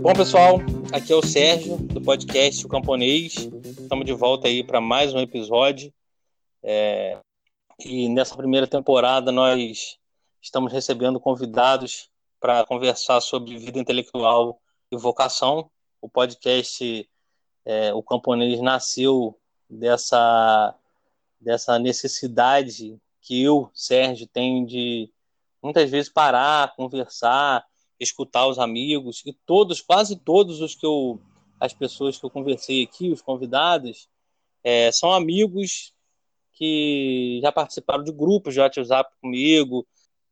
Bom, pessoal, aqui é o Sérgio, do podcast O Camponês. Estamos de volta aí para mais um episódio. É... E nessa primeira temporada nós estamos recebendo convidados para conversar sobre vida intelectual e vocação. O podcast é, O Camponês nasceu dessa, dessa necessidade que eu, Sérgio, tenho de muitas vezes parar, conversar, escutar os amigos e todos, quase todos os que eu, as pessoas que eu conversei aqui, os convidados, é, são amigos que já participaram de grupos de WhatsApp comigo,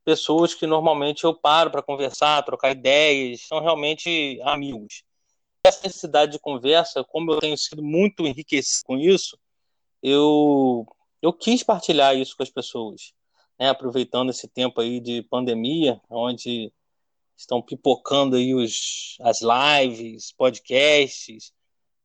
pessoas que normalmente eu paro para conversar, trocar ideias, são realmente amigos. Essa necessidade de conversa, como eu tenho sido muito enriquecido com isso, eu, eu quis partilhar isso com as pessoas, né? aproveitando esse tempo aí de pandemia, onde estão pipocando aí os, as lives, podcasts.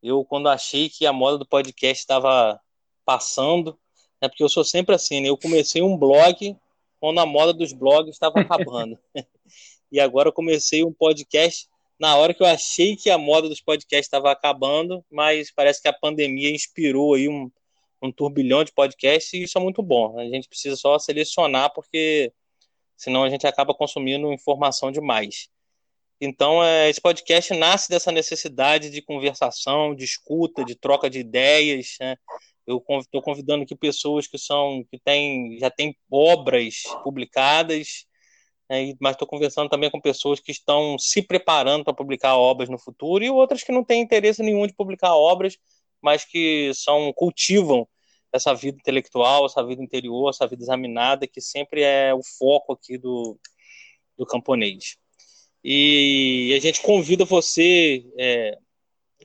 Eu, quando achei que a moda do podcast estava passando, é porque eu sou sempre assim, né? Eu comecei um blog quando a moda dos blogs estava acabando. e agora eu comecei um podcast na hora que eu achei que a moda dos podcasts estava acabando, mas parece que a pandemia inspirou aí um, um turbilhão de podcasts e isso é muito bom. A gente precisa só selecionar porque senão a gente acaba consumindo informação demais. Então, é, esse podcast nasce dessa necessidade de conversação, de escuta, de troca de ideias. Né? Eu estou convidando aqui pessoas que são que têm, já têm obras publicadas, né? mas estou conversando também com pessoas que estão se preparando para publicar obras no futuro e outras que não têm interesse nenhum de publicar obras, mas que são cultivam essa vida intelectual, essa vida interior, essa vida examinada, que sempre é o foco aqui do, do camponês. E a gente convida você, é,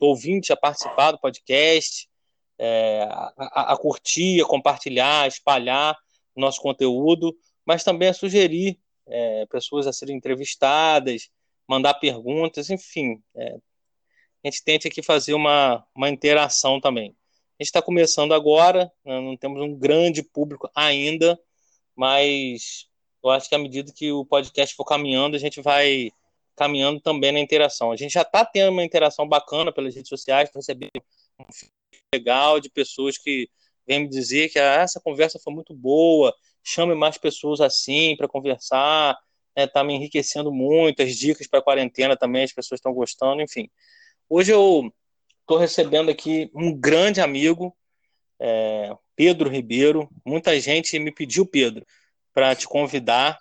ouvinte, a participar do podcast, é, a, a, curtir, a compartilhar, a espalhar nosso conteúdo, mas também a sugerir é, pessoas a serem entrevistadas, mandar perguntas, enfim. A gente tente aqui fazer uma, uma interação também. A gente está começando agora, né, não temos um grande público ainda, mas eu acho que à medida que o podcast for caminhando, a gente vai caminhando também na interação. A gente já está tendo uma interação bacana pelas redes sociais, recebendo um legal de pessoas que vêm me dizer que ah, essa conversa foi muito boa, chame mais pessoas assim para conversar, está né, me enriquecendo muito, as dicas para quarentena também, as pessoas estão gostando, enfim. Hoje eu Estou recebendo aqui um grande amigo, é, Pedro Ribeiro. Muita gente me pediu, Pedro, para te convidar.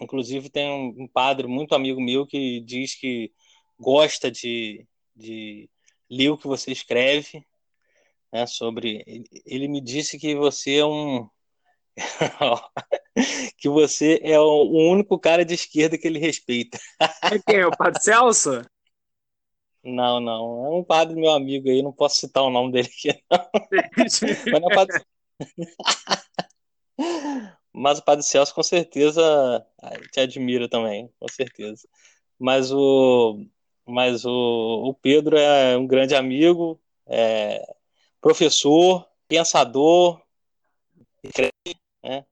Inclusive, tem um, padre muito amigo meu que diz que gosta de, de ler o que você escreve. Né, sobre ele me disse que você é um que você é o único cara de esquerda que ele respeita. É quem? É o Padre Celso? Não, não. É um padre meu amigo aí, não posso citar o nome dele aqui, não. Mas, não é padre... Mas o Padre Celso com certeza te admira também, com certeza. Mas o, mas o, o Pedro é um grande amigo, é professor, pensador, né?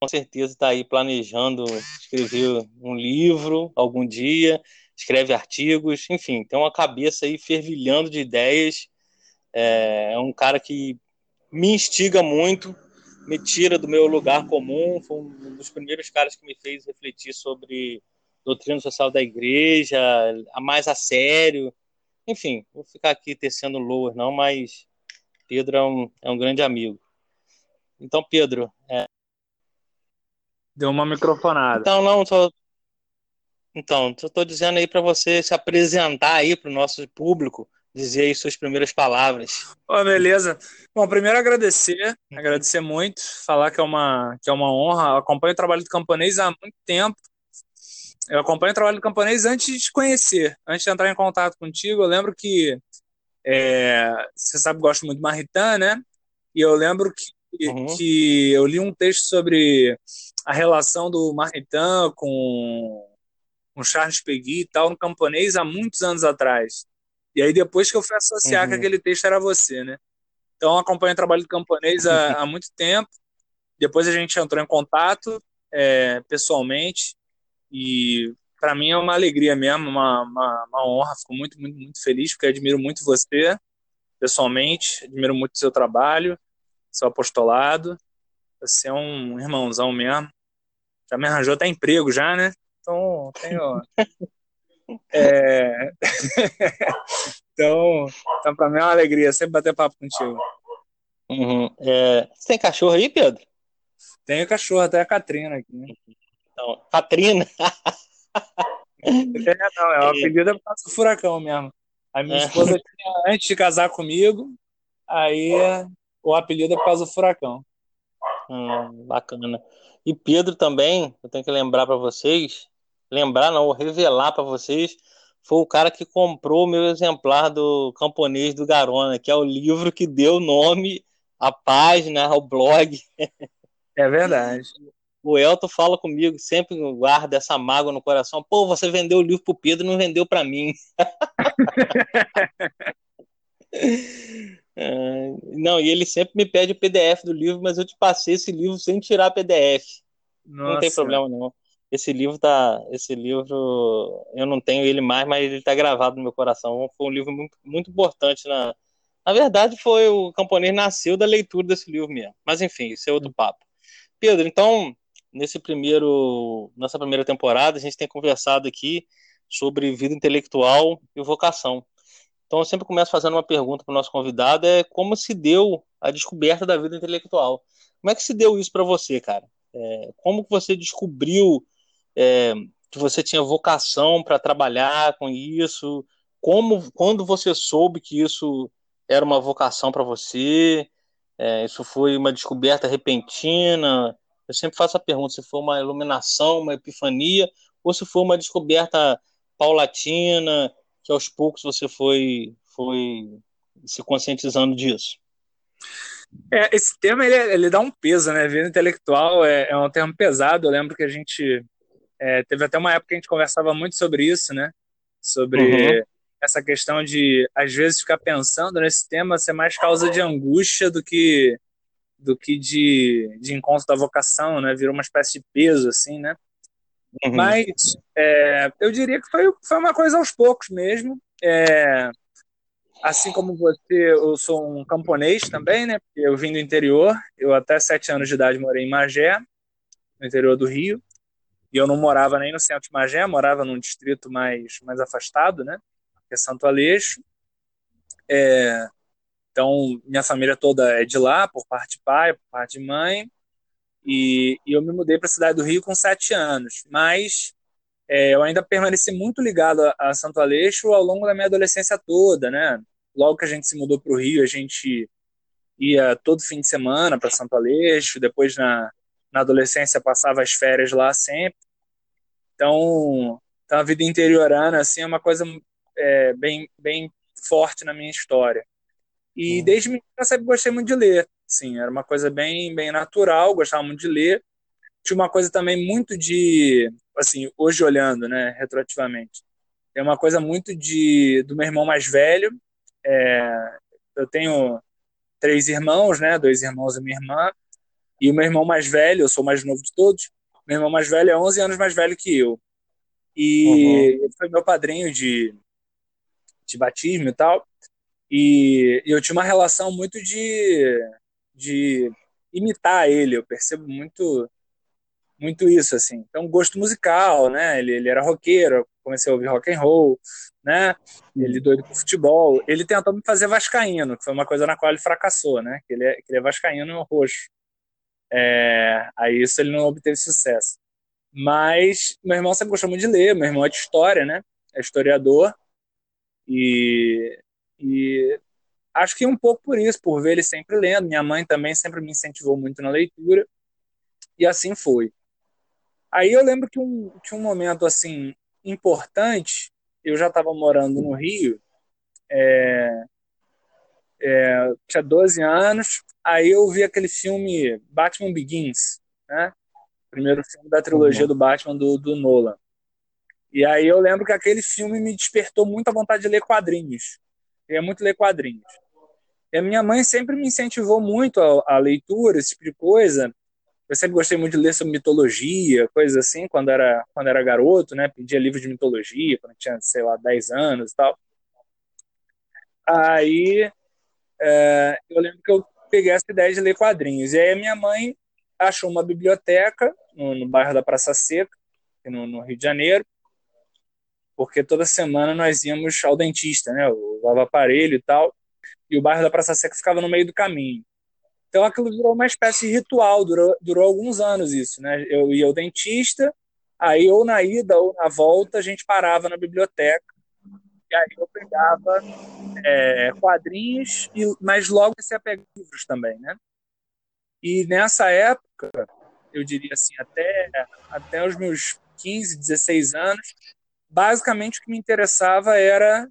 com certeza está aí planejando escrever um livro algum dia escreve artigos, enfim, tem uma cabeça aí fervilhando de ideias. É, é um cara que me instiga muito, me tira do meu lugar comum. Foi um dos primeiros caras que me fez refletir sobre doutrina social da igreja, a mais a sério. Enfim, vou ficar aqui tecendo loas, não, mas Pedro é um, é um grande amigo. Então, Pedro. É... Deu uma microfonada. Então, não, só, então, eu estou dizendo aí para você se apresentar aí para o nosso público, dizer aí suas primeiras palavras. Oh, beleza. Bom, primeiro agradecer, agradecer muito, falar que é uma, que é uma honra. Eu acompanho o trabalho do Camponês há muito tempo. Eu acompanho o trabalho do Camponês antes de te conhecer, antes de entrar em contato contigo. Eu lembro que é, você sabe que gosto muito de Maritain, né? E eu lembro que, uhum. que eu li um texto sobre a relação do Maritain com com Charles Peggy e tal, no camponês há muitos anos atrás. E aí depois que eu fui associar uhum. que aquele texto era você, né? Então, acompanho o trabalho do camponês há, há muito tempo. Depois a gente entrou em contato é, pessoalmente e para mim é uma alegria mesmo, uma, uma, uma, honra. Fico muito, muito, muito feliz porque admiro muito você pessoalmente, admiro muito o seu trabalho, seu apostolado. Você é um irmãozão mesmo. Já me arranjou até emprego já, né? Então, tenho. é... então, então para mim é uma alegria sempre bater papo contigo. Uhum. É... Você tem cachorro aí, Pedro? Tenho cachorro, até a Catrina aqui. Então, Catrina? é, não, é uma pedida por causa do furacão mesmo. A minha é. esposa tinha, antes de casar comigo, aí o apelido é por causa do furacão. Hum, bacana. E Pedro também, eu tenho que lembrar para vocês, lembrar não, revelar para vocês, foi o cara que comprou o meu exemplar do Camponês do Garona, que é o livro que deu nome à página, ao blog. É verdade. O Elton fala comigo, sempre guarda essa mágoa no coração. Pô, você vendeu o livro pro Pedro, não vendeu para mim. É, não, e ele sempre me pede o PDF do livro, mas eu te passei esse livro sem tirar PDF. Nossa. Não tem problema não. Esse livro tá, esse livro eu não tenho ele mais, mas ele tá gravado no meu coração. Foi um livro muito, muito importante na Na verdade, foi o camponês nasceu da leitura desse livro mesmo. Mas enfim, isso é outro papo. Pedro, então, nesse primeiro, nessa primeira temporada, a gente tem conversado aqui sobre vida intelectual e vocação. Então, eu sempre começo fazendo uma pergunta para o nosso convidado: é como se deu a descoberta da vida intelectual? Como é que se deu isso para você, cara? É, como que você descobriu é, que você tinha vocação para trabalhar com isso? Como, quando você soube que isso era uma vocação para você? É, isso foi uma descoberta repentina? Eu sempre faço a pergunta se foi uma iluminação, uma epifania, ou se foi uma descoberta paulatina, que aos poucos você foi, foi se conscientizando disso. É, esse tema ele, ele, dá um peso, né? Vida intelectual é, é, um termo pesado. Eu lembro que a gente é, teve até uma época que a gente conversava muito sobre isso, né? Sobre uhum. essa questão de às vezes ficar pensando nesse tema ser mais causa de angústia do que do que de, de encontro da vocação, né? Virou uma espécie de peso, assim, né? Uhum. Mas é, eu diria que foi, foi uma coisa aos poucos mesmo. É, assim como você, eu sou um camponês também, né? Eu vim do interior. Eu até sete anos de idade morei em Magé, no interior do Rio. E eu não morava nem no centro de Magé, morava num distrito mais, mais afastado, né? Que é Santo Aleixo. É, então, minha família toda é de lá, por parte de pai, por parte de mãe. E, e eu me mudei para a cidade do Rio com sete anos. Mas é, eu ainda permaneci muito ligado a, a, Santo Aleixo ao longo da minha adolescência toda, né? Logo que a gente se mudou para o Rio, a gente ia todo fim de semana para Santo Aleixo. Depois, na, na adolescência, passava as férias lá sempre. Então, então a vida interiorana assim, é uma coisa é, bem, bem forte na minha história. E hum. desde menino eu sempre gostei muito de ler. Sim, era uma coisa bem, bem natural, gostava muito de ler. Tinha uma coisa também muito de, assim, hoje olhando, né, retroativamente, tem uma coisa muito de do meu irmão mais velho. É, eu tenho três irmãos, né, dois irmãos e minha irmã. E o meu irmão mais velho, eu sou o mais novo de todos. Meu irmão mais velho é 11 anos mais velho que eu. E uhum. ele foi meu padrinho de, de batismo e tal. E eu tinha uma relação muito de, de imitar ele, eu percebo muito muito isso assim. Então, gosto musical, né? Ele, ele era roqueiro, comecei a ouvir rock and roll, né? Ele doido por futebol. Ele tentou me fazer vascaíno, que foi uma coisa na qual ele fracassou, né? Que ele é, que ele é vascaíno roxo. É, aí isso ele não obteve sucesso. Mas meu irmão sempre gostou muito de ler, meu irmão é de história, né? É historiador. E e acho que um pouco por isso, por ver ele sempre lendo. Minha mãe também sempre me incentivou muito na leitura. E assim foi. Aí eu lembro que um, que um momento assim importante, eu já estava morando no Rio, é, é, tinha 12 anos, aí eu vi aquele filme Batman Begins, né? Primeiro filme da trilogia uhum. do Batman do, do Nolan. E aí eu lembro que aquele filme me despertou muita vontade de ler quadrinhos queria muito ler quadrinhos. E a minha mãe sempre me incentivou muito a, a leitura, esse tipo de coisa. Eu sempre gostei muito de ler sobre mitologia, coisas assim, quando era, quando era garoto, né? Pedia livros de mitologia, quando tinha, sei lá, 10 anos e tal. Aí é, eu lembro que eu peguei essa ideia de ler quadrinhos. E aí a minha mãe achou uma biblioteca no, no bairro da Praça Seca, no, no, Rio de Janeiro, porque toda semana nós íamos ao dentista, né? Usava aparelho e tal, e o bairro da Praça Seca ficava no meio do caminho. Então aquilo virou uma espécie de ritual, durou, durou alguns anos isso, né? Eu ia ao dentista, aí ou na ida ou na volta a gente parava na biblioteca, e aí eu pegava é, quadrinhos, e, mas logo comecei a pegar livros também, né? E nessa época, eu diria assim, até, até os meus 15, 16 anos, basicamente o que me interessava era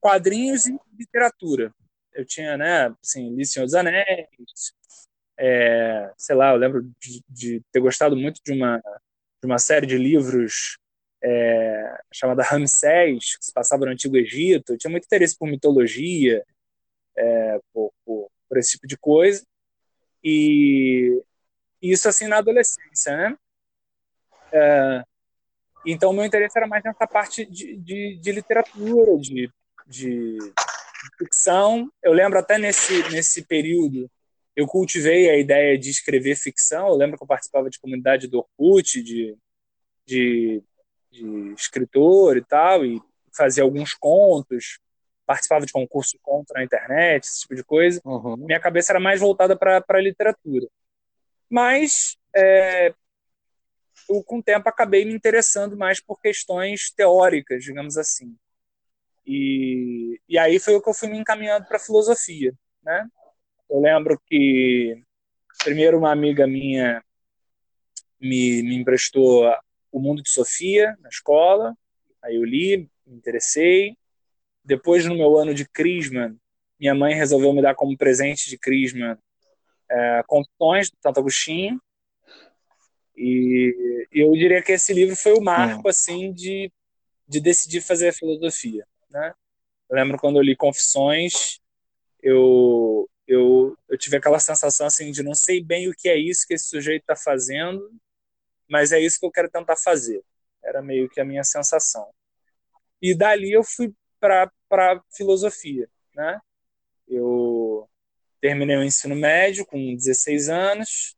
quadrinhos e literatura eu tinha, né, assim, li Senhor dos Anéis, é, sei lá, eu lembro de, de, ter gostado muito de uma, de uma série de livros é, chamada Ramsés, que se passava no Antigo Egito, eu tinha muito interesse por mitologia, é, por, por, por, esse tipo de coisa, e, isso assim na adolescência, né? É, então, meu interesse era mais nessa parte de, de, de literatura, de, de, ficção. Eu lembro até nesse, nesse período, eu cultivei a ideia de escrever ficção. Eu lembro que eu participava de comunidade do Orkut, de, de, de escritor e tal, e fazia alguns contos, participava de concurso de conto na internet, esse tipo de coisa. Uhum. Minha cabeça era mais voltada para a literatura. Mas, é, eu, com o tempo, acabei me interessando mais por questões teóricas, digamos assim. E, e aí foi o que eu fui me encaminhando para filosofia, né? Eu lembro que primeiro uma amiga minha me, me emprestou O Mundo de Sofia na escola, aí eu li, me interessei. Depois, no meu ano de Crisma, minha mãe resolveu me dar como presente de Crisma é, Confissões do Santo Agostinho. E, e eu diria que esse livro foi o marco, hum. assim, de, de decidir fazer a filosofia né? Eu lembro quando eu li Confissões, eu, eu, eu tive aquela sensação assim de não sei bem o que é isso que esse sujeito está fazendo, mas é isso que eu quero tentar fazer. Era meio que a minha sensação. E dali eu fui para filosofia, né? Eu terminei o ensino médio com 16 anos,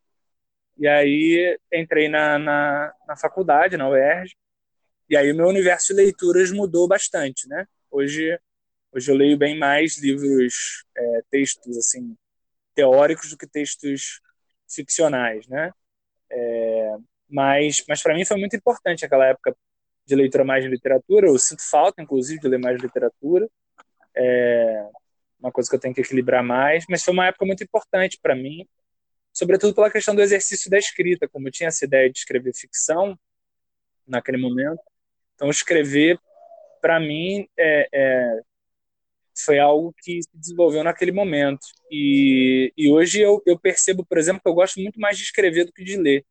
e aí entrei na, na, na faculdade, na UERJ, e aí o meu universo de leituras mudou bastante, né? Hoje, hoje eu leio bem mais livros, é, textos assim teóricos do que textos ficcionais, né? É, mas, mas para mim foi muito importante aquela época de leitura mais de literatura. Eu sinto falta, inclusive, de ler mais literatura. É uma coisa que eu tenho que equilibrar mais. Mas foi uma época muito importante para mim, sobretudo pela questão do exercício da escrita. Como eu tinha essa ideia de escrever ficção naquele momento, então escrever para mim, é, é, foi algo que se desenvolveu naquele momento. E, e hoje eu, eu percebo, por exemplo, que eu gosto muito mais de escrever do que de ler.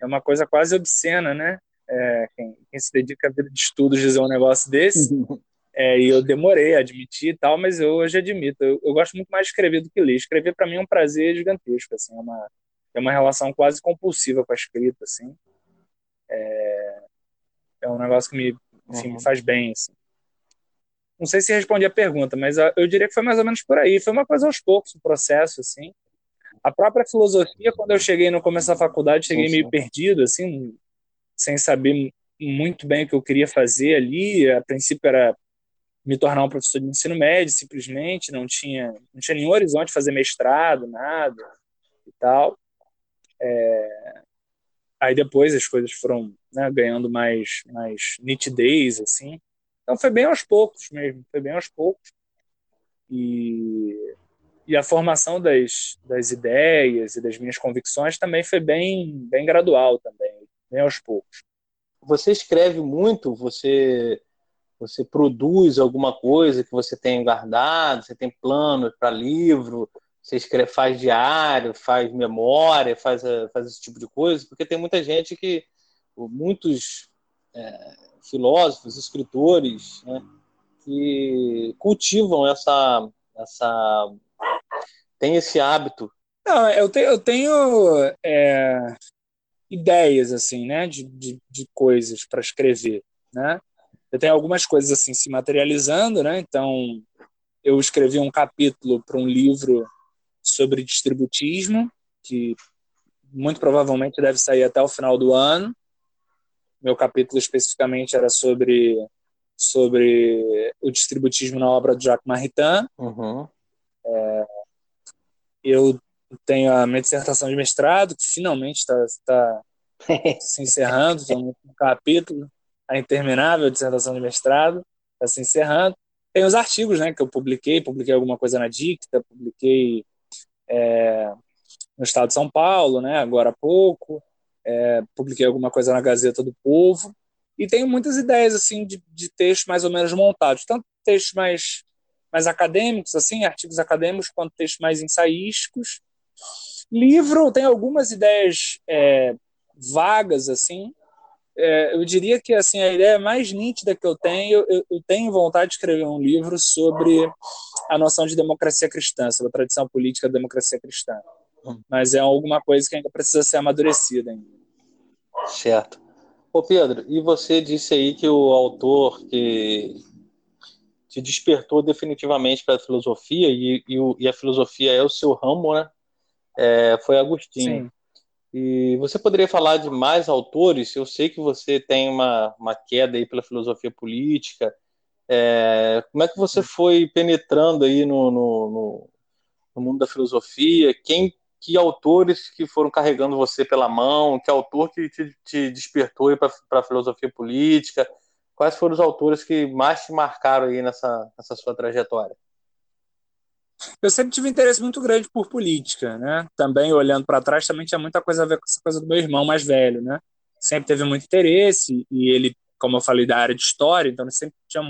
É uma coisa quase obscena, né? É, quem, quem, se dedica à vida de estudos dizer um negócio desse. É, e eu demorei a admitir e tal, mas eu hoje admito. Eu, eu gosto muito mais de escrever do que ler. Escrever para mim é um prazer gigantesco, assim, é uma, é uma relação quase compulsiva com a escrita, assim. É, é um negócio que me, uhum. me faz bem. Assim. Não sei se respondi a pergunta, mas eu diria que foi mais ou menos por aí. Foi uma coisa aos poucos, o processo, assim. A própria filosofia, quando eu cheguei no começo da faculdade, cheguei sim. meio perdido, assim, sem saber muito bem o que eu queria fazer ali. A princípio era me tornar um professor de ensino médio, simplesmente, não tinha, não tinha nenhum horizonte fazer mestrado, nada e tal. É... Aí depois as coisas foram né, ganhando mais, mais nitidez, assim. Então foi bem aos poucos mesmo, foi bem aos poucos. E, e a formação das, das ideias e das minhas convicções também foi bem, bem gradual também, bem aos poucos. Você escreve muito, você você produz alguma coisa que você tem guardado, você tem planos para livro, você escreve, faz diário, faz memória, faz, faz esse tipo de coisa, porque tem muita gente que, muitos é, filósofos, escritores, né, que cultivam essa, essa tem esse hábito? Não, eu tenho, eu tenho é, ideias assim, né, de, de, de coisas para escrever, né? Eu tenho algumas coisas assim se materializando, né? Então, eu escrevi um capítulo para um livro sobre distributismo, que muito provavelmente deve sair até o final do ano. Meu capítulo especificamente era sobre sobre o distributismo na obra do Jacques Maritain. Uhum. É, eu tenho a minha dissertação de mestrado, que finalmente está tá se encerrando, estou um capítulo, a interminável dissertação de mestrado, está se encerrando. Tem os artigos né, que eu publiquei, publiquei alguma coisa na Dicta, publiquei é, no Estado de São Paulo, né, agora há pouco, é, publiquei alguma coisa na Gazeta do Povo, e tenho muitas ideias assim de, de textos mais ou menos montados, tanto textos mais, mais acadêmicos, assim, artigos acadêmicos, quanto textos mais ensaísticos. Livro, tem algumas ideias é, vagas, assim, é, eu diria que assim a ideia mais nítida que eu tenho, eu, eu, tenho vontade de escrever um livro sobre a noção de democracia cristã, sobre a tradição política da democracia cristã. Hum. Mas é alguma coisa que ainda precisa ser amadurecida. Ainda. Certo. Ô Pedro, e você disse aí que o autor que te despertou definitivamente para a filosofia, e, e, e, a filosofia é o seu ramo, né? É, foi Agostinho. Sim. E você poderia falar de mais autores? Eu sei que você tem uma, uma queda aí pela filosofia política. É, como é que você foi penetrando aí no, no, no, no mundo da filosofia? Quem, que autores que foram carregando você pela mão? Que autor que te, te despertou para a filosofia política? Quais foram os autores que mais te marcaram aí nessa, nessa sua trajetória? eu sempre tive interesse muito grande por política, né? Também olhando para trás, também tinha muita coisa a ver com essa coisa do meu irmão mais velho, né? Sempre teve muito interesse e ele, como eu falei, da área de história, então sempre tinha,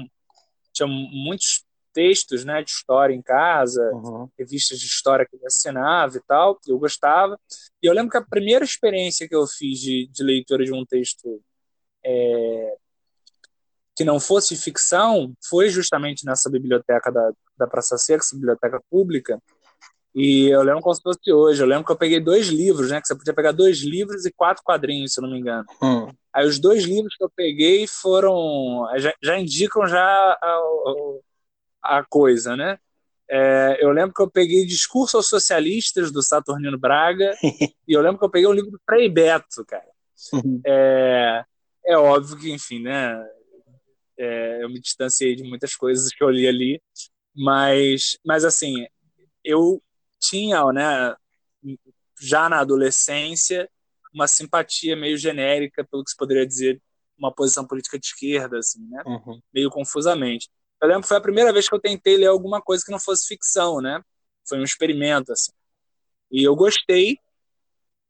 tinha muitos textos, né, de história em casa, uhum. revistas de história que ele assinava e tal, eu gostava. E eu lembro que a primeira experiência que eu fiz de, de leitura de um texto é, que não fosse ficção foi justamente nessa biblioteca da, da Praça Seca, biblioteca pública. E eu lembro como se fosse hoje. Eu lembro que eu peguei dois livros, né? Que você podia pegar dois livros e quatro quadrinhos, se eu não me engano. Hum. Aí os dois livros que eu peguei foram. Já, já indicam já a, a coisa, né? É, eu lembro que eu peguei Discurso aos Socialistas, do Saturnino Braga, e eu lembro que eu peguei um livro do Frei Beto, cara. Uhum. É, é óbvio que, enfim, né? É, eu me distanciei de muitas coisas que eu li ali, mas, mas assim, eu tinha, né, já na adolescência, uma simpatia meio genérica pelo que se poderia dizer uma posição política de esquerda, assim, né? Uhum. Meio confusamente. Eu lembro que foi a primeira vez que eu tentei ler alguma coisa que não fosse ficção, né? Foi um experimento, assim. E eu gostei.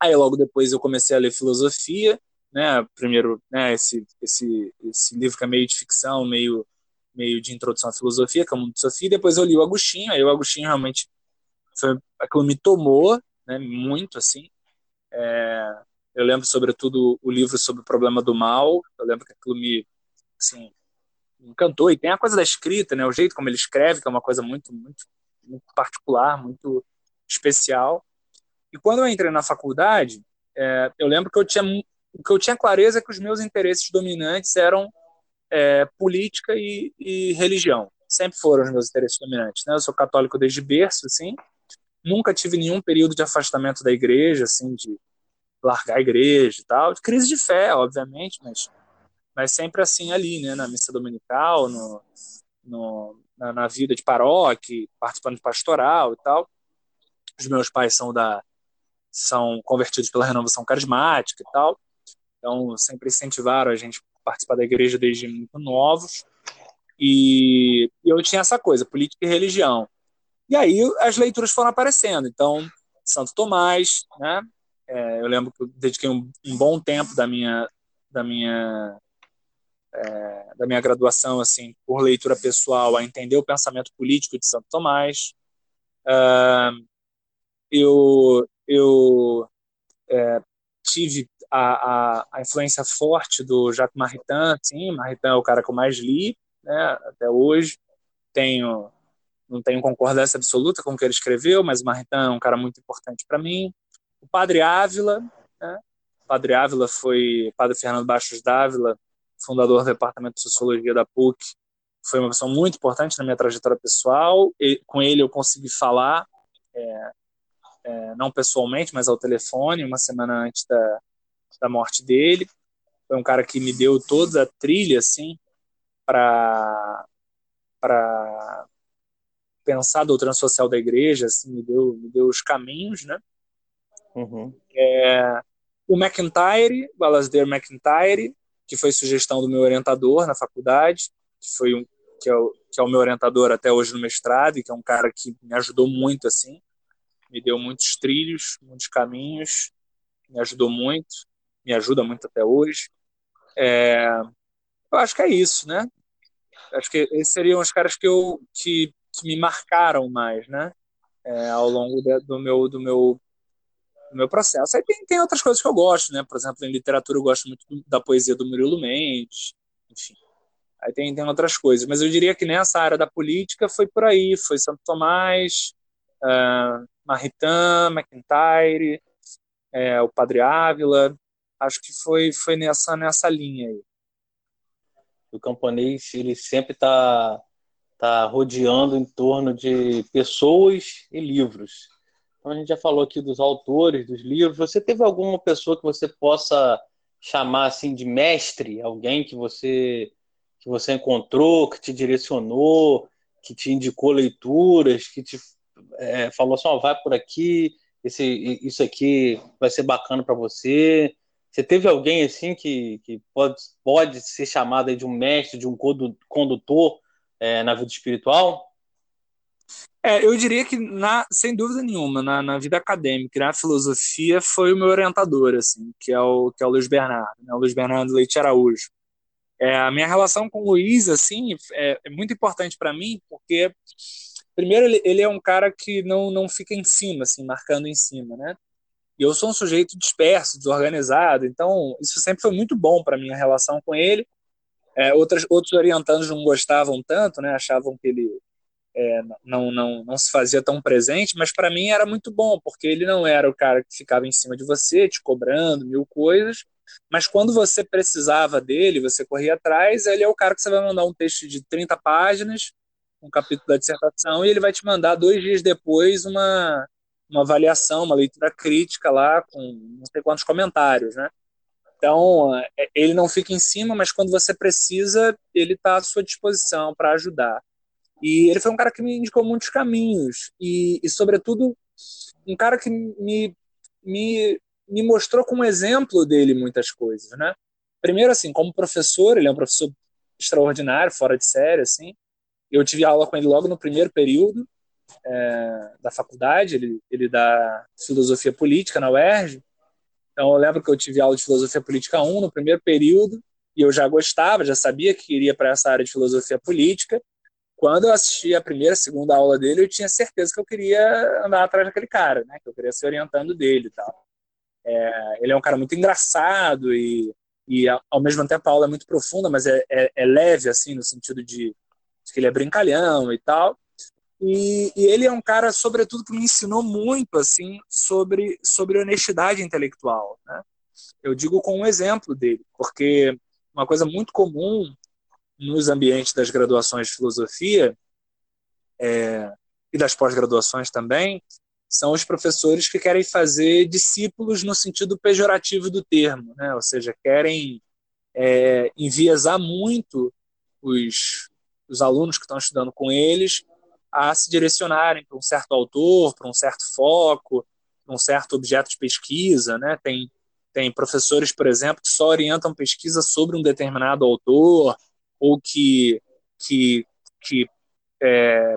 Aí logo depois eu comecei a ler filosofia né? Primeiro, né, esse, esse, esse livro que é meio de ficção, meio, meio de introdução à filosofia, que é o mundo de Sofia, e depois eu li o Agostinho, aí o Agostinho realmente foi aquilo me tomou, né, muito, assim. É, eu lembro, sobretudo, o livro sobre o problema do mal, eu lembro que aquilo me, assim, me encantou, e tem a coisa da escrita, né, o jeito como ele escreve, que é uma coisa muito, muito, muito particular, muito especial. E quando eu entrei na faculdade, é, eu lembro que eu tinha o que eu tinha clareza é que os meus interesses dominantes eram é, política e, e, religião. Sempre foram os meus interesses dominantes. Né? Eu sou católico desde berço, assim. Nunca tive nenhum período de afastamento da igreja, assim, de largar a igreja e tal. Crise de fé, obviamente, mas, mas sempre assim ali, né? Na missa dominical, no, no na, na, vida de paróquia, participando de pastoral e tal. Os meus pais são da são convertidos pela renovação carismática e tal. Então, sempre incentivaram a gente a participar da igreja desde muito novos. E, eu tinha essa coisa, política e religião. E aí as leituras foram aparecendo. Então, Santo Tomás, né? É, eu lembro que eu dediquei um, um, bom tempo da minha da minha é, da minha graduação assim por leitura pessoal a entender o pensamento político de Santo Tomás. Uh, eu eu é, tive a, a, a, influência forte do Jacques Maritain, sim, Maritain é o cara que eu mais li, né, até hoje. Tenho não tenho concordância absoluta com o que ele escreveu, mas o Maritain é um cara muito importante para mim. O Padre Ávila, né? o Padre Ávila foi Padre Fernando Bastos Dávila, fundador do Departamento de Sociologia da PUC, foi uma pessoa muito importante na minha trajetória pessoal. E, com ele eu consegui falar, é, é, não pessoalmente, mas ao telefone, uma semana antes da, da morte dele. Foi um cara que me deu toda a trilha, assim, para para pensar a doutrina social da igreja, assim, me deu, me deu os caminhos, né? Uhum. É, o McIntyre, o Alasdair McIntyre, que foi sugestão do meu orientador na faculdade, que foi um que é, o, que é o meu orientador até hoje no mestrado e que é um cara que me ajudou muito assim, me deu muitos trilhos, muitos caminhos, me ajudou muito, me ajuda muito até hoje. É, eu acho que é isso, né? Acho que esses seriam os caras que eu que, que me marcaram mais, né? É, ao longo de, do meu do meu do meu processo. Aí tem, tem outras coisas que eu gosto, né? Por exemplo, em literatura eu gosto muito da poesia do Murilo Mendes, enfim. Aí tem, tem outras coisas. Mas eu diria que nessa área da política foi por aí. Foi Santo Tomás, uh, Maritain, McIntyre, é, o Padre Ávila. Acho que foi, foi nessa, nessa linha aí. O camponês, ele sempre está tá rodeando em torno de pessoas e livros. Então a gente já falou aqui dos autores, dos livros. Você teve alguma pessoa que você possa chamar assim de mestre, alguém que você que você encontrou, que te direcionou, que te indicou leituras, que te é, falou assim, oh, vai por aqui, esse, isso aqui vai ser bacana para você. Você teve alguém assim que, que pode, pode ser chamado de um mestre, de um condutor é, na vida espiritual? É, eu diria que, na, sem dúvida nenhuma, na, na, vida acadêmica, na filosofia, foi o meu orientador, assim, que é o, que é o Luiz Bernardo, né? o Luiz Bernardo Leite Araújo. É, a minha relação com o Luiz, assim, é, é muito importante para mim, porque, primeiro, ele, ele, é um cara que não, não fica em cima, assim, marcando em cima, né? E eu sou um sujeito disperso, desorganizado, então isso sempre foi muito bom para minha relação com ele. É, outras, outros orientandos não gostavam tanto, né? Achavam que ele é, não, não, não se fazia tão presente, mas para mim era muito bom, porque ele não era o cara que ficava em cima de você, te cobrando mil coisas, mas quando você precisava dele, você corria atrás, ele é o cara que você vai mandar um texto de 30 páginas, um capítulo da dissertação, e ele vai te mandar dois dias depois uma, uma avaliação, uma leitura crítica lá, com não sei quantos comentários, né? Então, é, ele não fica em cima, mas quando você precisa, ele está à sua disposição para ajudar. E ele foi um cara que me indicou muitos caminhos, e, e sobretudo, um cara que me, me me mostrou como exemplo dele muitas coisas, né? Primeiro, assim, como professor, ele é um professor extraordinário, fora de série, assim. Eu tive aula com ele logo no primeiro período é, da faculdade, ele, ele dá filosofia política na UERJ. Então, eu lembro que eu tive aula de filosofia política 1 no primeiro período, e eu já gostava, já sabia que iria para essa área de filosofia política. Quando eu assisti a primeira, segunda aula dele, eu tinha certeza que eu queria andar atrás daquele cara, né? Que eu queria ser orientando dele e tal. É, ele é um cara muito engraçado e, e ao mesmo tempo a aula é muito profunda, mas é, é, é leve, assim, no sentido de, de, que ele é brincalhão e tal. E, e, ele é um cara, sobretudo, que me ensinou muito, assim, sobre, sobre honestidade intelectual, né? Eu digo com um exemplo dele, porque uma coisa muito comum nos ambientes das graduações de filosofia é, e das pós-graduações também são os professores que querem fazer discípulos no sentido pejorativo do termo, né? ou seja, querem é, enviesar muito os, os alunos que estão estudando com eles a se direcionarem para um certo autor, para um certo foco, para um certo objeto de pesquisa. Né? Tem, tem professores, por exemplo, que só orientam pesquisa sobre um determinado autor, ou que, que, que é,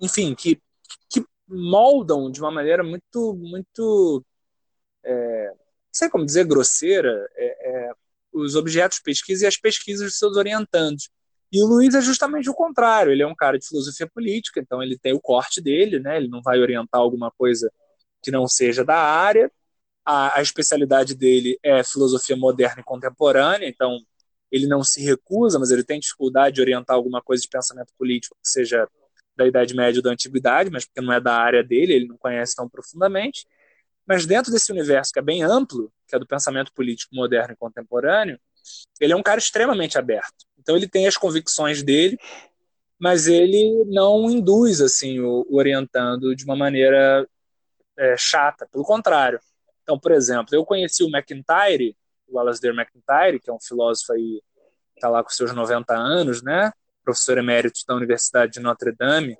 enfim, que, que moldam de uma maneira muito, muito, é, não sei como dizer, grosseira, é, é, os objetos de pesquisa e as pesquisas dos seus orientandos. E o Luiz é justamente o contrário, ele é um cara de filosofia política, então ele tem o corte dele, né? ele não vai orientar alguma coisa que não seja da área. A, a especialidade dele é filosofia moderna e contemporânea, então ele não se recusa, mas ele tem dificuldade de orientar alguma coisa de pensamento político que seja da Idade Média ou da Antiguidade, mas porque não é da área dele, ele não conhece tão profundamente. Mas dentro desse universo que é bem amplo, que é do pensamento político moderno e contemporâneo, ele é um cara extremamente aberto. Então ele tem as convicções dele, mas ele não induz assim o, orientando de uma maneira é, chata, pelo contrário. Então, por exemplo, eu conheci o McIntyre, o Alasdair McIntyre, que é um filósofo aí, está lá com seus 90 anos, né? Professor emérito da Universidade de Notre Dame,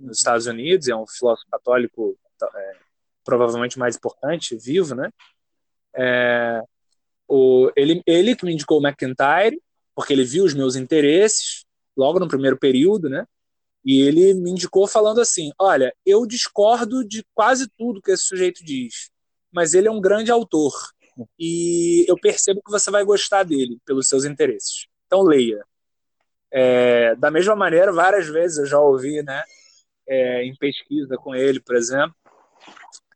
nos Estados Unidos, é um filósofo católico é, provavelmente mais importante, vivo, né? É, o, ele, ele que me indicou o McIntyre, porque ele viu os meus interesses logo no primeiro período, né? E ele me indicou falando assim: Olha, eu discordo de quase tudo que esse sujeito diz, mas ele é um grande autor e eu percebo que você vai gostar dele pelos seus interesses. Então leia. É, da mesma maneira, várias vezes eu já ouvi, né, é, em pesquisa com ele, por exemplo,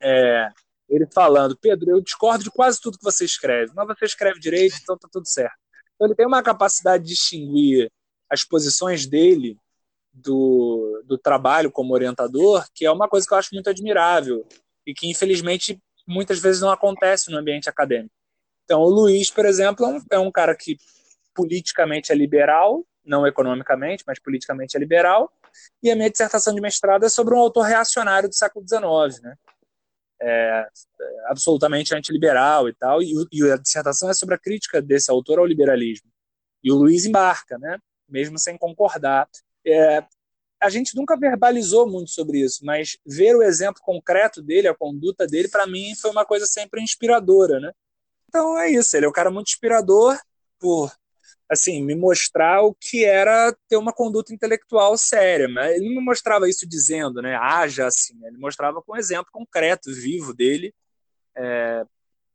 é, ele falando: Pedro, eu discordo de quase tudo que você escreve, mas você escreve direito, então tá tudo certo. Então ele tem uma capacidade de distinguir as posições dele do, do trabalho como orientador, que é uma coisa que eu acho muito admirável e que, infelizmente, muitas vezes não acontece no ambiente acadêmico. Então, o Luiz, por exemplo, é um, é um cara que politicamente é liberal, não economicamente, mas politicamente é liberal, e a minha dissertação de mestrado é sobre um autor reacionário do século XIX, né? É, absolutamente antiliberal e tal, e, e, a dissertação é sobre a crítica desse autor ao liberalismo. E o Luiz embarca, né? mesmo sem concordar. É, a gente nunca verbalizou muito sobre isso, mas ver o exemplo concreto dele, a conduta dele, para mim foi uma coisa sempre inspiradora, né? Então é isso, ele é um cara muito inspirador por assim, me mostrar o que era ter uma conduta intelectual séria, mas ele não me mostrava isso dizendo, né, haja assim, ele mostrava com um exemplo concreto, vivo dele, é,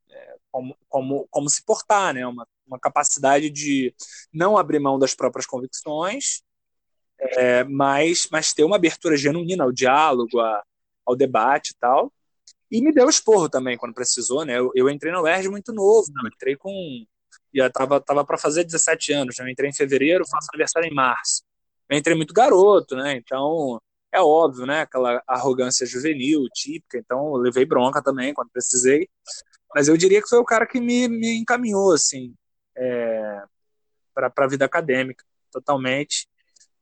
é, como, como, como se portar, né, uma, uma capacidade de não abrir mão das próprias convicções, é, mas, mas ter uma abertura genuína ao diálogo, a, ao debate e tal. E me deu esporro também quando precisou, né? Eu, eu entrei na UERJ muito novo, né? entrei com. Já tava, tava para fazer 17 anos, né? eu entrei em fevereiro, faço aniversário em março. Eu entrei muito garoto, né? Então, é óbvio, né? Aquela arrogância juvenil, típica. Então, eu levei bronca também quando precisei. Mas eu diria que foi o cara que me, me encaminhou, assim, é, para a vida acadêmica, totalmente.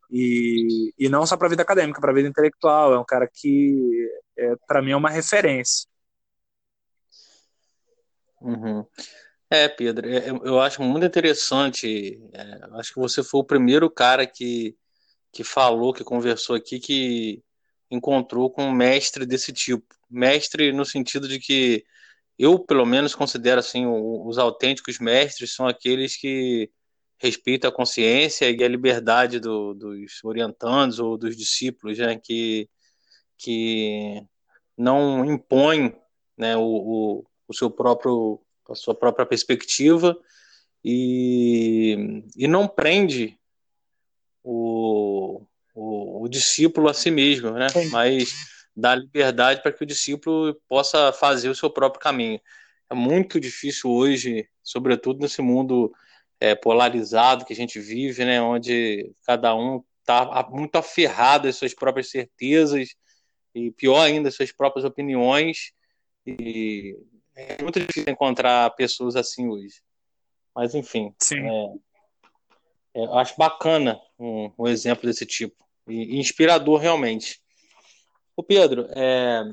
E, e não só para a vida acadêmica, para a vida intelectual. É um cara que, é, para mim, é uma referência. Uhum. É, Pedro, é, eu acho muito interessante. É, acho que você foi o primeiro cara que, que falou, que conversou aqui, que encontrou com um mestre desse tipo. Mestre no sentido de que eu, pelo menos, considero assim, os autênticos mestres são aqueles que respeitam a consciência e a liberdade do, dos orientandos ou dos discípulos, né, que, que não impõem né, o, o, o seu próprio, a sua própria perspectiva e, e não prende o, o, o discípulo a si mesmo, né? mas dá liberdade para que o discípulo possa fazer o seu próprio caminho. É muito difícil hoje, sobretudo nesse mundo é, polarizado que a gente vive, né, onde cada um está muito aferrado às suas próprias certezas e pior ainda, às suas próprias opiniões. E é muito difícil encontrar pessoas assim hoje. Mas enfim, é, é, eu acho bacana um, um exemplo desse tipo e inspirador realmente. O Pedro, é,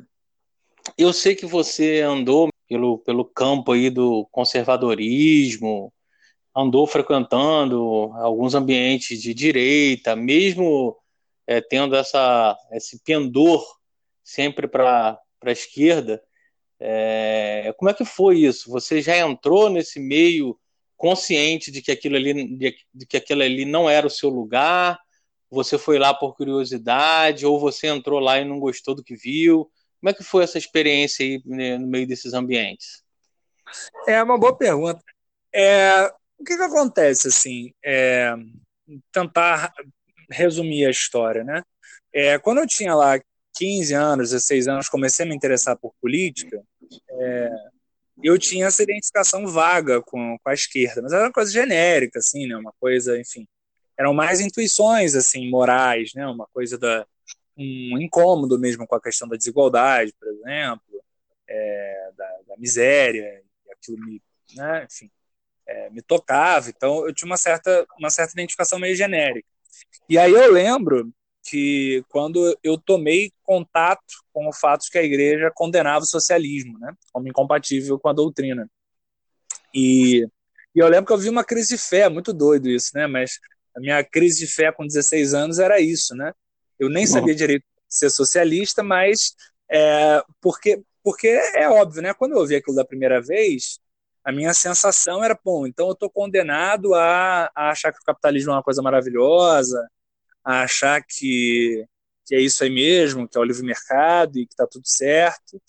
eu sei que você andou pelo, pelo campo aí do conservadorismo, andou frequentando alguns ambientes de direita, mesmo é, tendo essa, esse pendor sempre para a esquerda. É, como é que foi isso? Você já entrou nesse meio consciente de que aquilo ali, de, de que aquilo ali não era o seu lugar? você foi lá por curiosidade ou você entrou lá e não gostou do que viu? Como é que foi essa experiência aí né, no meio desses ambientes? É uma boa pergunta. É, o que, que acontece assim? É, tentar resumir a história, né? É, quando eu tinha lá 15 anos, 16 anos, comecei a me interessar por política. É, eu tinha essa identificação vaga com, com a esquerda, mas era uma coisa genérica, assim, né? Uma coisa, enfim, eram mais intuições assim morais, né? Uma coisa da um incômodo mesmo com a questão da desigualdade, por exemplo, é, da, da, miséria, aquilo me, né, enfim, é, me tocava. Então eu tinha uma certa, uma certa identificação meio genérica. E aí eu lembro que quando eu tomei contato com o fato de que a igreja condenava o socialismo, né, como incompatível com a doutrina. E, e eu lembro que eu vi uma crise de fé, muito doido isso, né, mas a minha crise de fé com 16 anos era isso, né? Eu nem sabia direito ser socialista, mas é, porque, porque é óbvio, né? Quando eu ouvi aquilo da primeira vez, a minha sensação era, bom, então eu estou condenado a, a achar que o capitalismo é uma coisa maravilhosa, a achar que, que é isso aí mesmo, que é o livre mercado e que está tudo certo.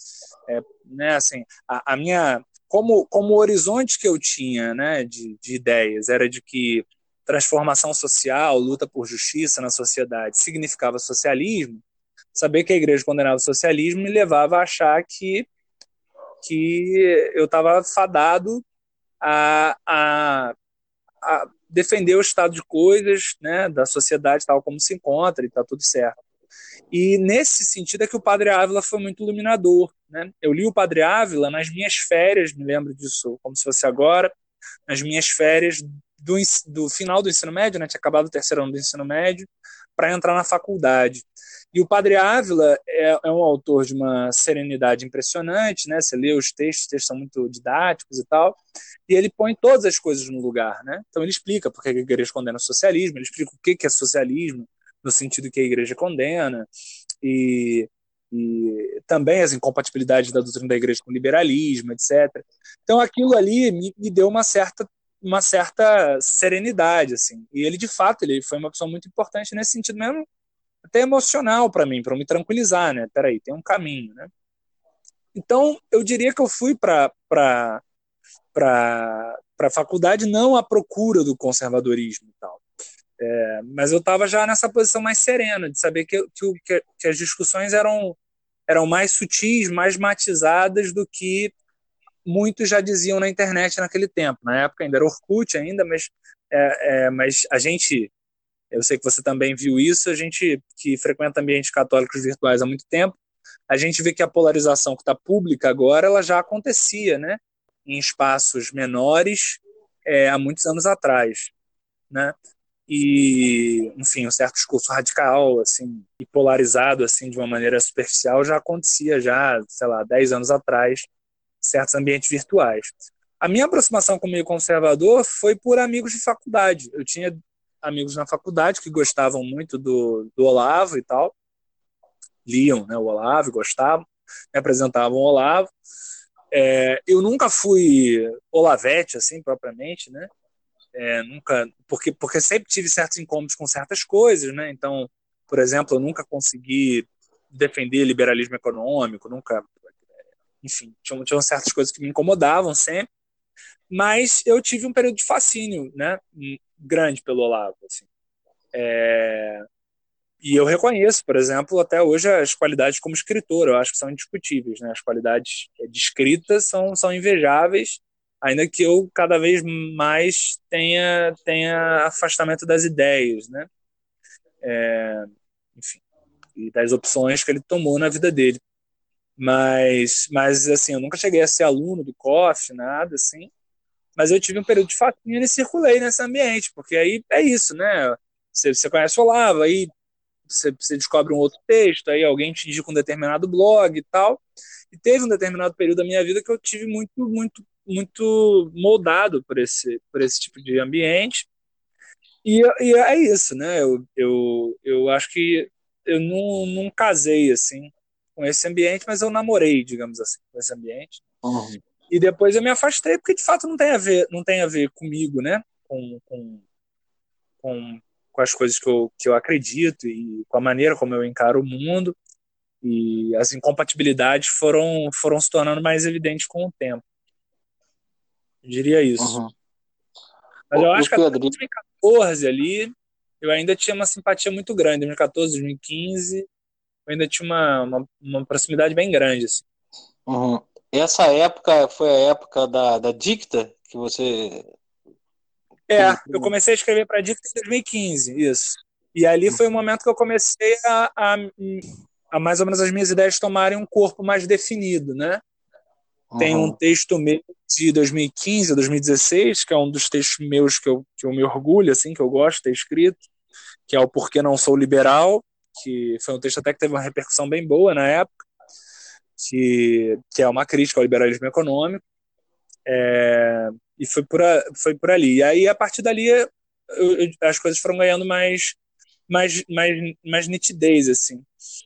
É, né, assim, a, a, minha como, como o horizonte que eu tinha né, de, de ideias era de que transformação social, luta por justiça na sociedade significava socialismo, saber que a igreja condenava o socialismo me levava a achar que, que eu estava fadado a, a, a defender o estado de coisas né, da sociedade tal como se encontra e está tudo certo. E nesse sentido é que o Padre Ávila foi muito iluminador. Né? Eu li o Padre Ávila nas minas férias, me lembro disso como se fosse agora, nas minhas férias do, do final do ensino médio, né? tinha acabado o terceiro ano do ensino médio, para entrar na faculdade. E o Padre Ávila é, é, um autor de uma serenidade impressionante, né? Você lê os textos, os textos são muito didáticos e tal, e ele põe todas as coisas no lugar, né? Então ele explica por que a igreja condena o socialismo, ele explica o que é socialismo, no sentido que a igreja condena, e, e também as incompatibilidades da doutrina da igreja com o liberalismo, etc. Então aquilo ali me, me deu uma certa uma certa serenidade, assim. E ele, de fato, ele foi uma pessoa muito importante nesse sentido mesmo, até emocional para mim, para me tranquilizar, né? Peraí, tem um caminho, né? Então, eu diria que eu fui para a faculdade não à procura do conservadorismo e tal. É, mas eu estava já nessa posição mais serena, de saber que, que, que as discussões eram, eram mais sutis, mais matizadas do que muitos já diziam na internet naquele tempo. Na época ainda era Orkut ainda, mas, é, é, mas a gente, eu sei que você também viu isso, a gente que frequenta ambientes católicos virtuais há muito tempo, a gente vê que a polarização que está pública agora, ela já acontecia, né? Em espaços menores é, há muitos anos atrás, né? E, enfim, um certo discurso radical, assim, e polarizado, assim, de uma maneira superficial já acontecia já, sei lá, 10 anos atrás, certos ambientes virtuais. A minha aproximação com o meio conservador foi por amigos de faculdade. Eu tinha amigos na faculdade que gostavam muito do, do Olavo e tal, liam né, o Olavo, gostavam, me apresentavam o Olavo. É, eu nunca fui Olavete, assim, propriamente, né? É, nunca, porque, porque sempre tive certos incômodos com certas coisas, né? Então, por exemplo, eu nunca consegui defender liberalismo econômico, nunca enfim, tinham, tinham certas coisas que me incomodavam sempre, mas eu tive um período de fascínio, né, grande pelo Olavo, assim. É... E eu reconheço, por exemplo, até hoje as qualidades como escritor, eu acho que são indiscutíveis, né? As qualidades de escrita são, são invejáveis, ainda que eu cada vez mais tenha, tenha afastamento das ideias, né? É... Enfim, e das opções que ele tomou na vida dele. Mas, mas assim, eu nunca cheguei a ser aluno do COF, nada assim. Mas eu tive um período de fatinha e circulei nesse ambiente, porque aí é isso, né? Você, você conhece o Olavo, aí você, você descobre um outro texto, aí alguém te indica um determinado blog e tal. E teve um determinado período da minha vida que eu tive muito, muito, muito moldado por esse, por esse tipo de ambiente. E, e é isso, né? Eu, eu, eu acho que eu não, não casei assim com esse ambiente, mas eu namorei, digamos assim, com esse ambiente. Uhum. E depois eu me afastei, porque de fato não tem a ver, não tem a ver comigo, né? Com, com, com, com as coisas que eu, que eu acredito e com a maneira como eu encaro o mundo. E as incompatibilidades foram, foram se tornando mais evidentes com o tempo. Eu diria isso. Uhum. Mas eu acho que até 2014 ali, eu ainda tinha uma simpatia muito grande. 2014, 2015, eu ainda tinha uma, uma, uma proximidade bem grande. Assim. Uhum. Essa época foi a época da, da Dicta que você. É, eu comecei a escrever para Dicta em 2015, isso. E ali foi o momento que eu comecei a, a, a mais ou menos as minhas ideias tomarem um corpo mais definido, né? Uhum. Tem um texto meu de 2015 2016, que é um dos textos meus que eu, que eu me orgulho, assim, que eu gosto de ter escrito, que é o Porquê Não Sou Liberal, que foi um texto até que teve uma repercussão bem boa na época, que, que é uma crítica ao liberalismo econômico. É, e foi por, a, foi por ali. E aí, a partir dali, eu, eu, as coisas foram ganhando mais, mais, mais, mais nitidez, assim.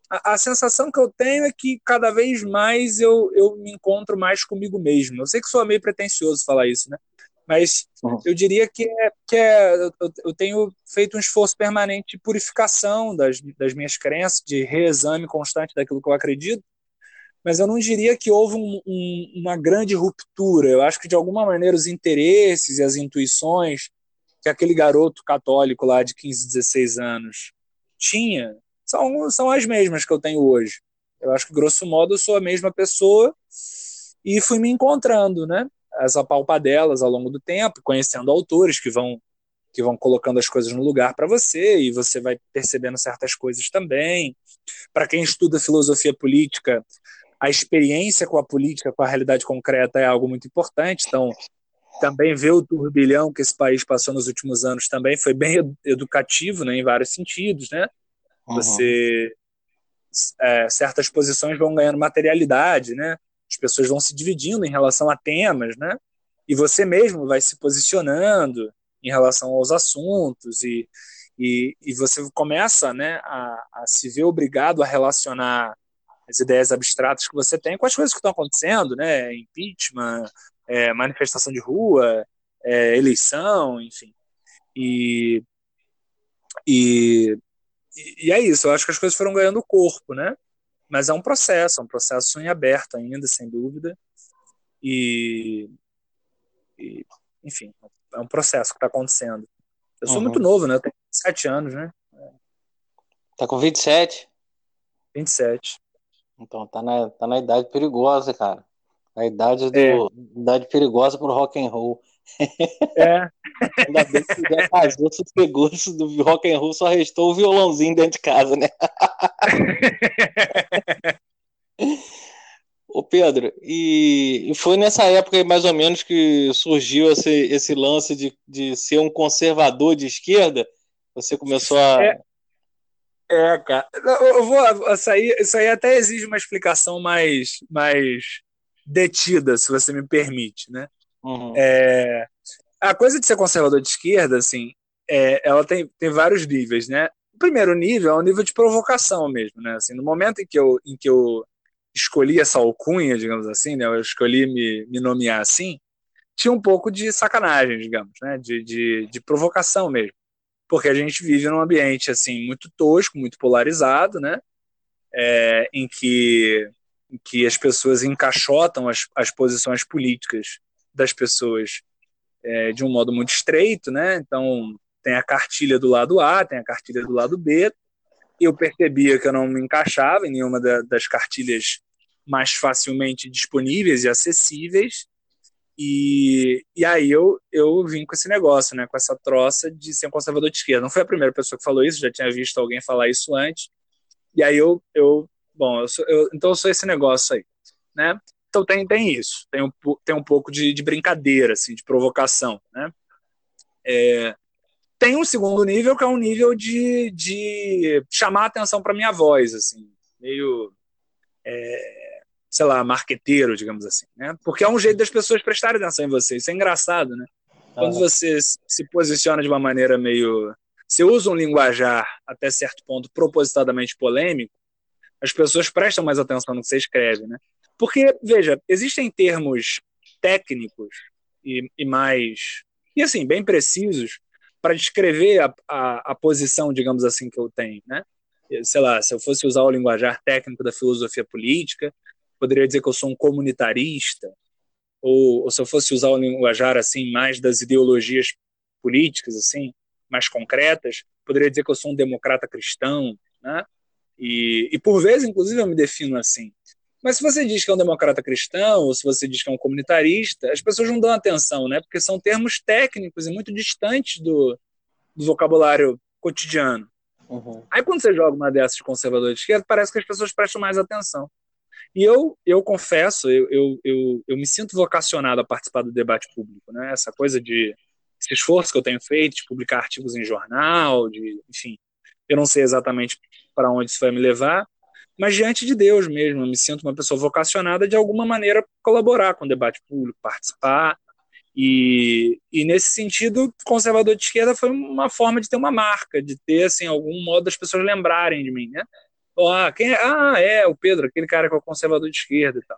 A, a, sensação que eu tenho é que cada vez mais eu, eu me encontro mais comigo mesmo. Eu sei que sou meio pretencioso falar isso, né? Mas uhum. eu diria que, é, que é, eu, eu, tenho feito um esforço permanente de purificação das, das minhas crenças, de reexame constante daquilo que eu acredito, mas eu não diria que houve um, um, uma grande ruptura. Eu acho que, de alguma maneira, os interesses e as intuições que aquele garoto católico lá de 15, 16 anos tinha são, são as mesmas que eu tenho hoje. Eu acho que, grosso modo, eu sou a mesma pessoa e fui me encontrando, né? As apalpadelas ao longo do tempo, conhecendo autores que vão que vão colocando as coisas no lugar para você e você vai percebendo certas coisas também. Para quem estuda filosofia política, a experiência com a política, com a realidade concreta é algo muito importante. Então, também ver o turbilhão que esse país passou nos últimos anos também foi bem educativo, né, em vários sentidos, né? Uhum. Você é, certas posições vão ganhando materialidade, né? As pessoas vão se dividindo em relação a temas, né? E você mesmo vai se posicionando em relação aos assuntos e, e, e você começa, né, a, a se ver obrigado a relacionar as ideias abstratas que você tem com as coisas que estão acontecendo, né? Impeachment, é, manifestação de rua, é, eleição, enfim. E, e e, é isso, eu acho que as coisas foram ganhando corpo, né? Mas é um processo, é um processo em aberto ainda, sem dúvida. E, e enfim, é um processo que está acontecendo. Eu sou uhum. muito novo, né? Eu tenho 27 anos, né? Tá com 27? 27. Então tá na, tá na idade perigosa, cara. A idade do é. idade perigosa pro rock and roll. É. Ainda bem que já casou, pegou isso do rock and roll, só restou o violãozinho dentro de casa, né? Ô Pedro, e, e, foi nessa época aí, mais ou menos que surgiu esse, esse lance de, de ser um conservador de esquerda? Você começou a. É, é cara. Eu vou. Isso aí, isso aí até exige uma explicação mais, mais detida, se você me permite, né? Uhum. É, a coisa de ser conservador de esquerda, assim, é, ela tem, tem vários níveis, né? O primeiro nível é o nível de provocação mesmo, né? Assim, no momento em que eu, em que eu escolhi essa alcunha, digamos assim, né? Eu escolhi me, me nomear assim, tinha um pouco de sacanagem, digamos, né? De, de, de provocação mesmo. Porque a gente vive num ambiente, assim, muito tosco, muito polarizado, né? É, em que em que as pessoas encaixotam as, as posições políticas das pessoas é, de um modo muito estreito, né? Então tem a cartilha do lado A, tem a cartilha do lado B. Eu percebia que eu não me encaixava em nenhuma da, das cartilhas mais facilmente disponíveis e acessíveis. E, e aí eu, eu vim com esse negócio, né, com essa troça de ser um conservador de esquerda. Não foi a primeira pessoa que falou isso, já tinha visto alguém falar isso antes. E aí eu, eu Bom, eu sou, eu, então eu sou esse negócio aí, né? Então tem, tem isso, tem um, tem um pouco de, de brincadeira, assim, de provocação, né? É, tem um segundo nível que é um nível de, de chamar atenção para minha voz, assim, meio, é, sei lá, marqueteiro, digamos assim, né? Porque é um jeito das pessoas prestarem atenção em você, isso é engraçado, né? Quando você se posiciona de uma maneira meio... Você usa um linguajar, até certo ponto, propositadamente polêmico, as pessoas prestam mais atenção no que você escreve, né? Porque, veja, existem termos técnicos e, e mais, e assim, bem precisos para descrever a, a, a, posição, digamos assim, que eu tenho, né? Sei lá, se eu fosse usar o linguajar técnico da filosofia política, poderia dizer que eu sou um comunitarista, ou, ou se eu fosse usar o linguajar, assim, mais das ideologias políticas, assim, mais concretas, poderia dizer que eu sou um democrata cristão, né? E, e por vezes, inclusive, eu me defino assim. Mas se você diz que é um democrata cristão, ou se você diz que é um comunitarista, as pessoas não dão atenção, né? Porque são termos técnicos e muito distantes do, do vocabulário cotidiano. Uhum. Aí quando você joga uma dessas de conservador de esquerda, parece que as pessoas prestam mais atenção. E eu, eu confesso, eu, eu, eu, eu me sinto vocacionado a participar do debate público, né? Essa coisa de esse esforço que eu tenho feito de publicar artigos em jornal, de, enfim, eu não sei exatamente para onde isso vai me levar, mas diante de Deus mesmo, eu me sinto uma pessoa vocacionada de alguma maneira colaborar com o debate público, participar. E, e nesse sentido, conservador de esquerda foi uma forma de ter uma marca, de ter assim algum modo das pessoas lembrarem de mim, né? Ah, quem é? Ah, é o Pedro, aquele cara que é o conservador de esquerda e tal.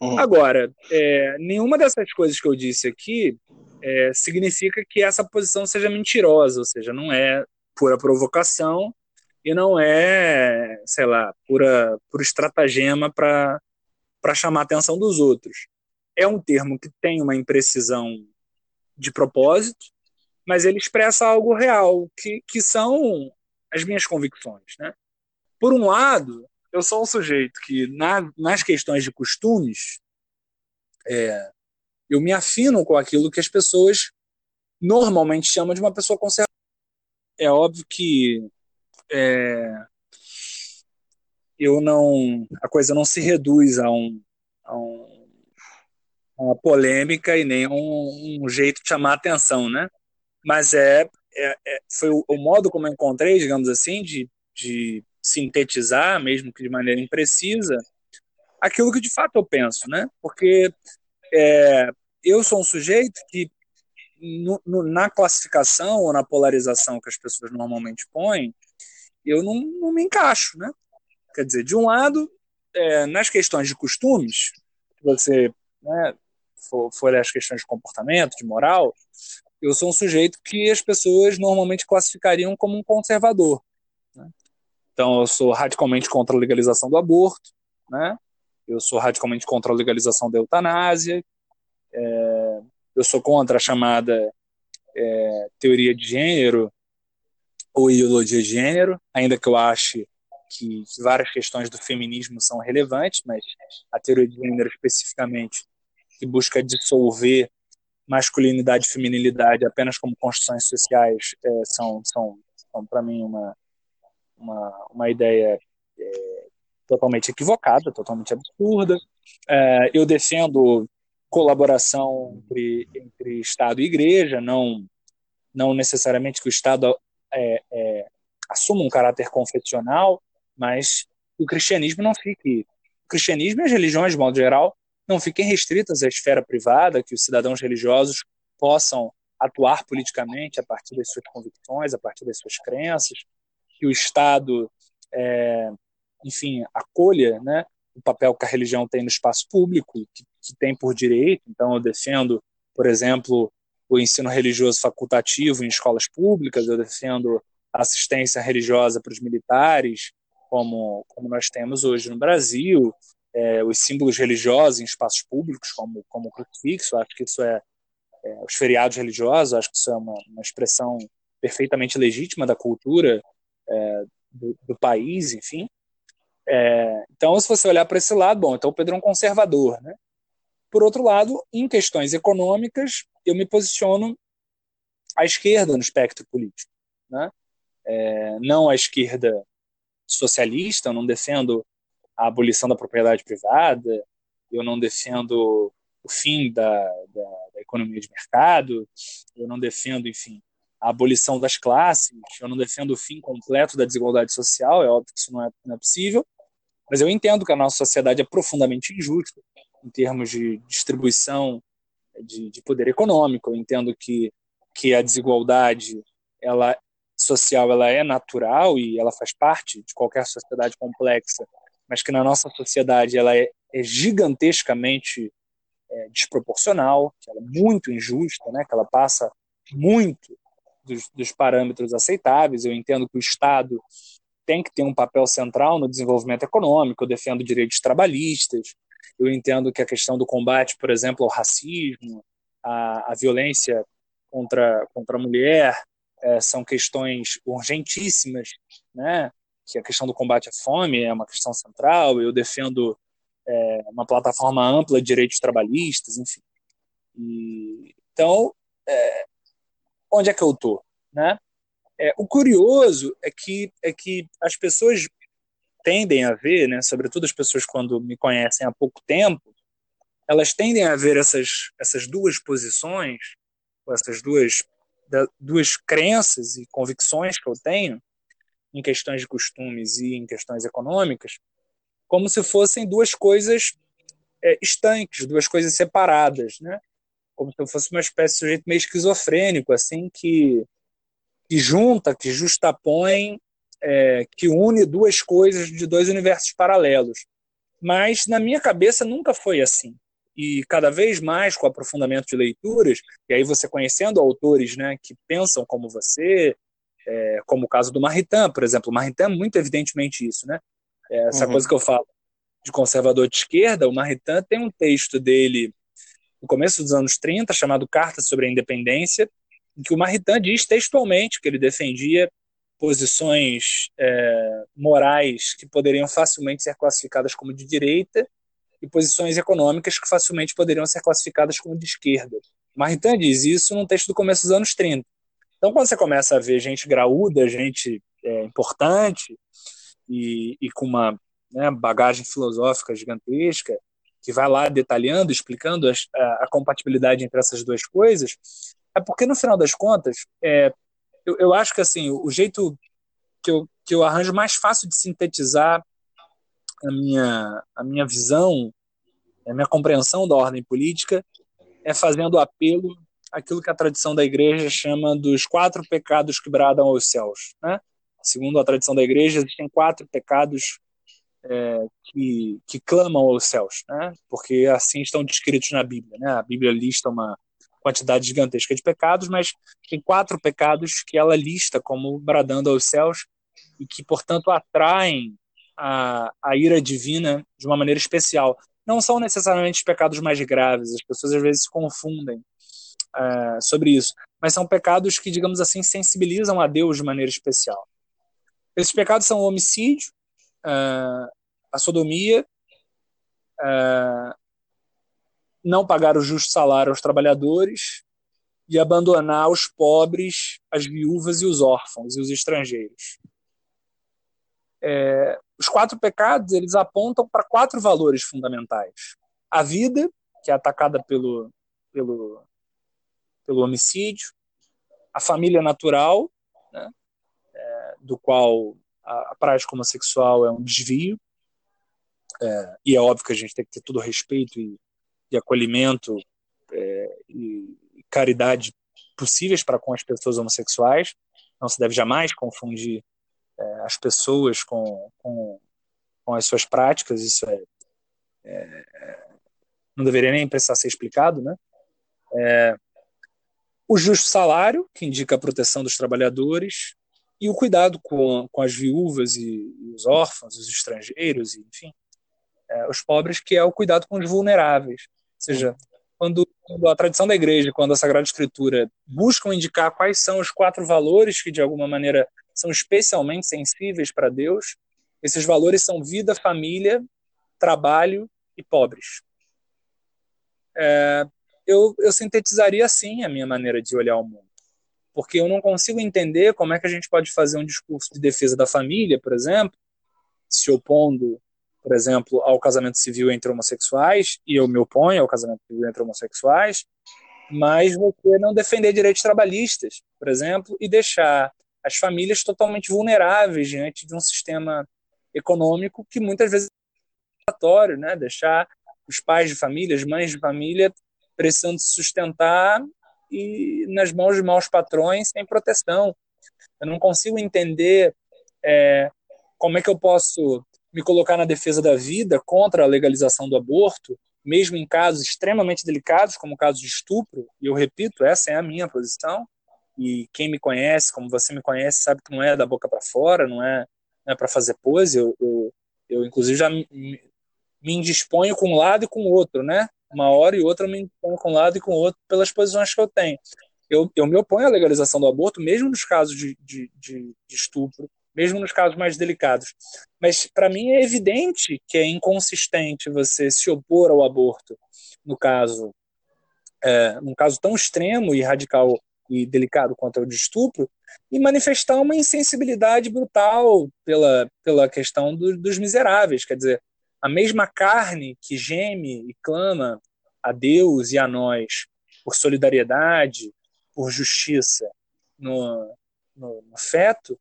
Uhum. Agora, é, nenhuma dessas coisas que eu disse aqui é, significa que essa posição seja mentirosa, ou seja, não é pura provocação e não é, sei lá, pura, pura estratagema para chamar a atenção dos outros. É um termo que tem uma imprecisão de propósito, mas ele expressa algo real, que, que são as minhas convicções. Né? Por um lado, eu sou um sujeito que, na, nas questões de costumes, é, eu me afino com aquilo que as pessoas normalmente chamam de uma pessoa conservadora. É óbvio que é, eu não a coisa não se reduz a, um, a, um, uma polêmica e nem um, um, jeito de chamar atenção, né? Mas é, é, é foi o, o, modo como eu encontrei, digamos assim, de, de sintetizar, mesmo que de maneira imprecisa, aquilo que de fato eu penso, né? Porque é, eu sou um sujeito que no, no, na classificação ou na polarização que as pessoas normalmente põem, eu não, não me encaixo, né? Quer dizer, de um lado, é, nas questões de costumes, você né, for, for as questões de comportamento, de moral, eu sou um sujeito que as pessoas normalmente classificariam como um conservador. Então, eu sou radicalmente contra a legalização do aborto, né? eu sou radicalmente contra a legalização da eutanásia, é, eu sou contra a chamada é, teoria de gênero, ou ideologia de gênero, ainda que eu ache que, que várias questões do feminismo são relevantes, mas a teoria de gênero especificamente, que busca dissolver masculinidade e feminilidade apenas como construções sociais, é, são, são, são para mim, uma, uma, uma ideia é, totalmente equivocada, totalmente absurda. É, eu defendo colaboração entre, entre Estado e Igreja, não, não necessariamente que o Estado é, é, assuma um caráter confessional, mas o cristianismo não fique. O cristianismo e as religiões, de modo geral, não fiquem restritas à esfera privada, que os cidadãos religiosos possam atuar politicamente a partir das suas convicções, a partir das suas crenças, que o Estado, é, enfim, acolha né, o papel que a religião tem no espaço público, que, que tem por direito. Então, eu defendo, por exemplo, o ensino religioso facultativo em escolas públicas, eu defendo assistência religiosa para os militares, como, como nós temos hoje no Brasil, é, os símbolos religiosos em espaços públicos, como, como o crucifixo, acho que isso é, é, os feriados religiosos, acho que isso é uma, uma expressão perfeitamente legítima da cultura é, do, do, país, enfim. É, então, se você olhar para esse lado, bom, então o Pedro é um conservador, né? Por outro lado, em questões econômicas, eu me posiciono à esquerda no espectro político. Né? É, não à esquerda socialista, eu não defendo a abolição da propriedade privada, eu não defendo o fim da, da, da, economia de mercado, eu não defendo, enfim, a abolição das classes, eu não defendo o fim completo da desigualdade social, é óbvio que isso não é, não é possível, mas eu entendo que a nossa sociedade é profundamente injusta, em termos de distribuição de, de poder econômico. Eu entendo que, que a desigualdade ela social ela é natural e ela faz parte de qualquer sociedade complexa, mas que na nossa sociedade ela é, é gigantescamente é, desproporcional, que ela é muito injusta, né? que ela passa muito dos, dos parâmetros aceitáveis. Eu entendo que o Estado tem que ter um papel central no desenvolvimento econômico, eu defendo direitos trabalhistas, eu entendo que a questão do combate, por exemplo, ao racismo, à, violência contra, contra a mulher, é, são questões urgentíssimas, né? que a questão do combate à fome é uma questão central, eu defendo é, uma plataforma ampla de direitos trabalhistas, enfim. E, então, é, onde é que eu estou? Né? É, o curioso é que, é que as pessoas tendem a ver, né, sobretudo as pessoas quando me conhecem há pouco tempo, elas tendem a ver essas, essas duas posições, essas duas, duas crenças e convicções que eu tenho em questões de costumes e em questões econômicas, como se fossem duas coisas é, estanques, duas coisas separadas, né? Como se eu fosse uma espécie de sujeito meio esquizofrênico, assim, que, que junta, que justapõe, é, que une duas coisas de dois universos paralelos. Mas na minha cabeça nunca foi assim e cada vez mais com o aprofundamento de leituras, e aí você conhecendo autores né, que pensam como você, é, como o caso do Maritain, por exemplo. O Maritain é muito evidentemente isso, né? É essa uhum. coisa que eu falo de conservador de esquerda, o Maritain tem um texto dele no começo dos anos 30, chamado Cartas sobre a Independência, em que o Maritain diz textualmente que ele defendia posições é, morais que poderiam facilmente ser classificadas como de direita e posições econômicas que facilmente poderiam ser classificadas como de esquerda. Maritain diz isso num texto do começo dos anos 30. Então, quando você começa a ver gente graúda, gente é, importante e, e, com uma né, bagagem filosófica gigantesca, que vai lá detalhando, explicando as, a, a, compatibilidade entre essas duas coisas, é porque, no final das contas, é, eu, eu acho que assim o jeito que eu, que eu arranjo mais fácil de sintetizar a minha, a minha visão, a minha compreensão da ordem política é fazendo apelo àquilo que a tradição da igreja chama dos quatro pecados que bradam aos céus. Né? Segundo a tradição da igreja, existem quatro pecados é, que, que clamam aos céus, né? porque assim estão descritos na Bíblia. Né? A Bíblia lista uma quantidade gigantesca de pecados, mas tem quatro pecados que ela lista como bradando aos céus e que, portanto, atraem a, a ira divina de uma maneira especial. Não são necessariamente os pecados mais graves, as pessoas às vezes se confundem uh, sobre isso, mas são pecados que, digamos assim, sensibilizam a Deus de maneira especial. Esses pecados são o homicídio, uh, a sodomia, uh, não pagar o justo salário aos trabalhadores e abandonar os pobres, as viúvas e os órfãos e os estrangeiros. É, os quatro pecados eles apontam para quatro valores fundamentais: a vida, que é atacada pelo, pelo, pelo homicídio, a família natural, né, é, do qual a, a, prática homossexual é um desvio, é, e é óbvio que a gente tem que ter todo o respeito e, e acolhimento é, e, caridade possíveis para com as pessoas homossexuais. Não se deve jamais confundir é, as pessoas com, com, com, as suas práticas, isso é, é, não deveria nem precisar ser explicado, né? É, o justo salário, que indica a proteção dos trabalhadores, e o cuidado com, com as viúvas e, e os órfãos, os estrangeiros, enfim, é, os pobres, que é o cuidado com os vulneráveis. Ou seja, quando, quando, a tradição da igreja, quando a Sagrada Escritura buscam indicar quais são os quatro valores que, de alguma maneira, são especialmente sensíveis para Deus, esses valores são vida, família, trabalho e pobres. É, eu, eu sintetizaria assim a minha maneira de olhar o mundo. Porque eu não consigo entender como é que a gente pode fazer um discurso de defesa da família, por exemplo, se opondo, por exemplo, ao casamento civil entre homossexuais, e eu me oponho ao casamento civil entre homossexuais, mas você não defender direitos trabalhistas, por exemplo, e deixar as famílias totalmente vulneráveis diante de um sistema econômico que muitas vezes é né? deixar os pais de família, as mães de família precisando se sustentar e nas mãos de maus patrões sem proteção. Eu não consigo entender é, como é que eu posso me colocar na defesa da vida contra a legalização do aborto, mesmo em casos extremamente delicados, como o caso de estupro, e eu repito, essa é a minha posição, e quem me conhece, como você me conhece, sabe que não é da boca para fora, não é, é para fazer pose. Eu, eu, eu, inclusive, já me, me indisponho com um lado e com o outro, né? Uma hora e outra eu me indisponho com um lado e com o outro pelas posições que eu tenho. Eu, eu me oponho à legalização do aborto, mesmo nos casos de, de, de, de estupro, mesmo nos casos mais delicados. Mas, para mim, é evidente que é inconsistente você se opor ao aborto, no caso, é, num caso tão extremo e radical e delicado quanto ao de estupro, e manifestar uma insensibilidade brutal pela, pela questão do, dos miseráveis. Quer dizer, a mesma carne que geme e clama a Deus e a nós por solidariedade, por justiça no, no, no feto,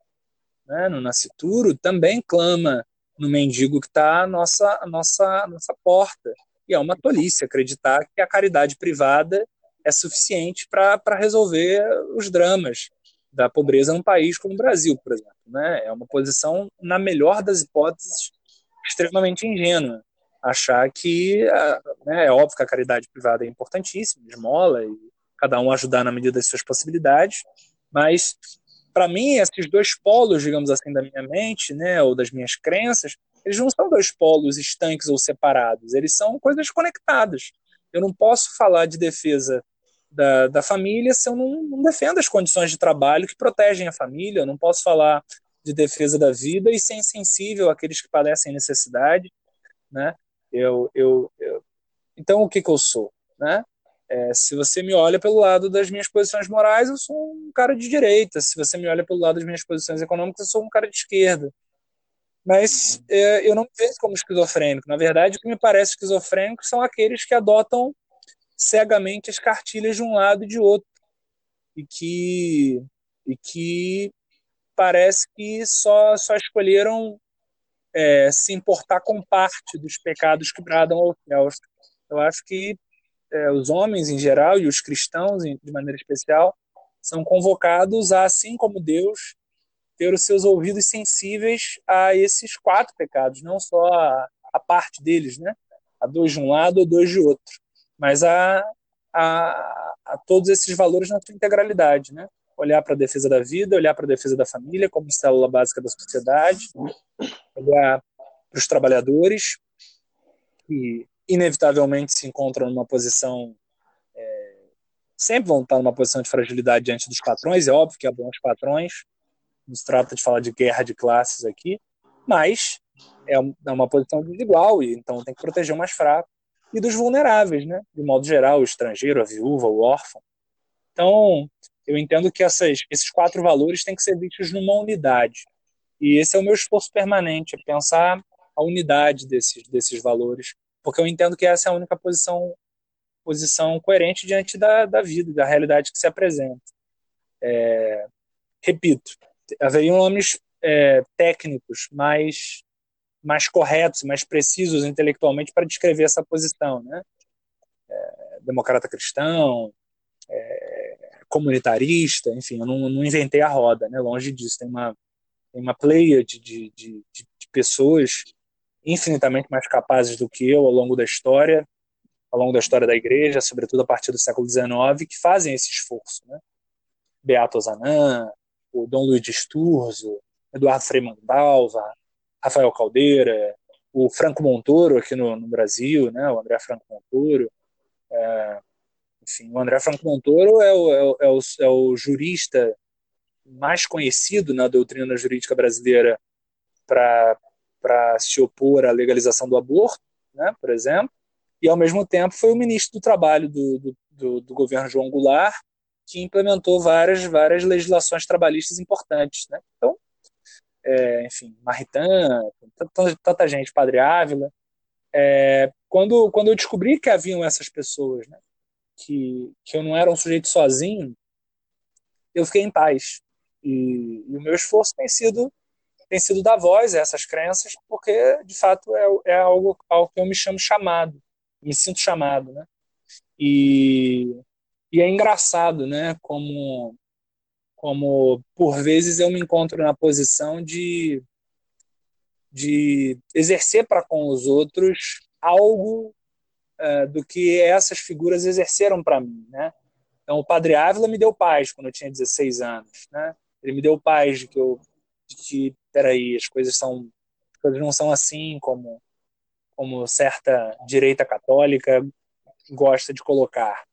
né, no nascituro, também clama no mendigo que está à nossa, à nossa, à nossa porta. E é uma tolice acreditar que a caridade privada é suficiente para resolver os dramas da pobreza num país como o Brasil, por exemplo. Né? É uma posição, na melhor das hipóteses, extremamente ingênua. Achar que, né, é óbvio que a caridade privada é importantíssima, esmola, e cada um ajudar na medida das suas possibilidades, mas, para mim, esses dois polos, digamos assim, da minha mente, né, ou das minhas crenças, eles não são dois polos estanques ou separados, eles são coisas conectadas. Eu não posso falar de defesa da, da família se eu não, não defendo as condições de trabalho que protegem a família. Eu não posso falar de defesa da vida e ser insensível àqueles que padecem necessidade, né? Eu, eu, eu... então o que que eu sou, né? É, se você me olha pelo lado das minhas posições morais, eu sou um cara de direita. Se você me olha pelo lado das minhas posições econômicas, eu sou um cara de esquerda. Mas é, eu não me vejo como esquizofrênico. Na verdade, o que me parece esquizofrênico são aqueles que adotam cegamente as cartilhas de um lado e de outro e que e que parece que só só escolheram é, se importar com parte dos pecados que bradam aos céus. Eu acho que é, os homens em geral e os cristãos de maneira especial são convocados a, assim como Deus, ter os seus ouvidos sensíveis a esses quatro pecados, não só a, a parte deles, né? A dois de um lado ou dois de outro mas a, a, a todos esses valores na sua integralidade, né? Olhar para a defesa da vida, olhar para a defesa da família como célula básica da sociedade, olhar para os trabalhadores que inevitavelmente se encontram numa posição é, sempre vão estar numa posição de fragilidade diante dos patrões, é óbvio que bom os patrões, não se trata de falar de guerra de classes aqui, mas é, é uma posição desigual e então tem que proteger o mais fraco e dos vulneráveis, né? De modo geral, o estrangeiro, a viúva, o órfão. Então, eu entendo que essas, esses quatro valores têm que ser vistos numa unidade. E esse é o meu esforço permanente, é pensar a unidade desses, desses valores, porque eu entendo que essa é a única posição posição coerente diante da, da vida, da realidade que se apresenta. É, repito, haveriam nomes é, técnicos mais mais corretos, mais precisos intelectualmente para descrever essa posição, né? É, democrata cristão, é, comunitarista, enfim, eu não, não, inventei a roda, né? Longe disso, tem uma tem uma pleia de, de, de, de pessoas infinitamente mais capazes do que eu ao longo da história, ao longo da história da igreja, sobretudo a partir do século XIX, que fazem esse esforço. Né? Beato Zanã, o Dom Luiz de Sturzo, Eduardo Frei Dalva, Rafael Caldeira, o Franco Montoro aqui no, no Brasil, né, o André Franco Montoro. É, enfim, o André Franco Montoro é o, é o, é o, é o jurista mais conhecido na doutrina jurídica brasileira para se opor à legalização do aborto, né, por exemplo, e ao mesmo tempo foi o ministro do Trabalho do, do, do, do governo João Goulart, que implementou várias, várias legislações trabalhistas importantes. Né? Então, é, enfim, Maritan, tanta, tanta, gente, Padre Ávila. É, quando, quando eu descobri que haviam essas pessoas, né, que, que eu não era um sujeito sozinho, eu fiquei em paz. E, e o meu esforço tem sido tem sido dar voz a essas crenças, porque de fato é, é algo ao que eu me chamo chamado, me sinto chamado, né? E, e é engraçado, né? Como como por vezes eu me encontro na posição de de exercer para com os outros algo uh, do que essas figuras exerceram para mim, né? Então o Padre Ávila me deu paz quando eu tinha 16 anos, né? Ele me deu paz de que eu de que peraí, as coisas são as coisas não são assim como como certa direita católica gosta de colocar.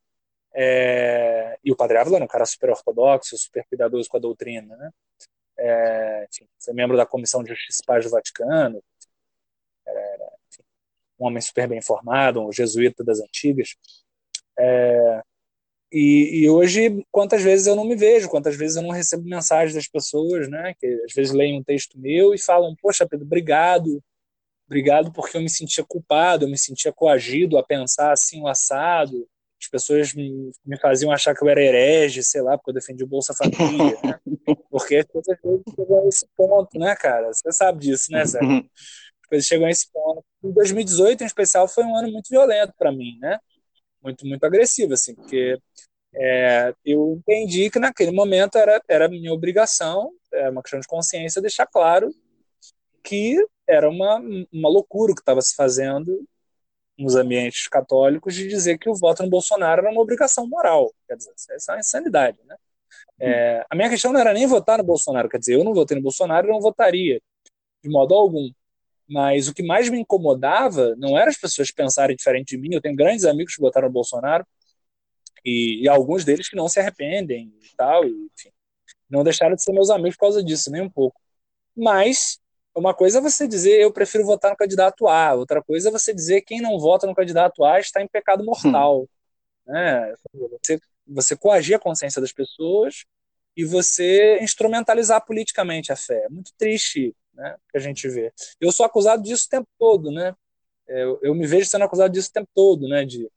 É, e o Padre Ávila era um cara super ortodoxo, super cuidadoso com a doutrina, né? É, enfim, foi membro da Comissão de Justiça e Paz do Vaticano, era, um homem super bem informado, um jesuíta das antigas. É, E, e, hoje, quantas vezes eu não me vejo, quantas vezes eu não recebo mensagens das pessoas, né? Que às vezes leem um texto meu e falam: Poxa, Pedro, obrigado. Obrigado porque eu me sentia culpado, eu me sentia coagido a pensar assim, o assado. As pessoas me, me faziam achar que eu era herege, sei lá, porque eu defendi o Bolsa Família, né? Porque as coisas chegam a esse ponto, né, cara? Você sabe disso, né, Zé? As coisas chegam a esse ponto. Em 2018, em especial, foi um ano muito violento para mim, né? Muito, muito agressivo, assim, porque é, eu entendi que naquele momento era, era minha obrigação, é uma questão de consciência, deixar claro que era uma, uma loucura o que estava se fazendo nos ambientes católicos de dizer que o voto no Bolsonaro era uma obrigação moral. Quer dizer, isso é uma insanidade, né? É, a minha questão não era nem votar no Bolsonaro, quer dizer, eu não votei no Bolsonaro, eu não votaria de modo algum. Mas o que mais me incomodava não era as pessoas pensarem diferente de mim. Eu tenho grandes amigos que votaram no Bolsonaro e, e alguns deles que não se arrependem e tal, e, enfim, não deixaram de ser meus amigos por causa disso, nem um pouco. Mas uma coisa é você dizer eu prefiro votar no candidato A, outra coisa é você dizer quem não vota no candidato A está em pecado mortal. Hum. Né? Você, você coagir a consciência das pessoas e você instrumentalizar politicamente a fé. É muito triste né, que a gente vê. Eu sou acusado disso o tempo todo, né? Eu, eu me vejo sendo acusado disso o tempo todo, né? De,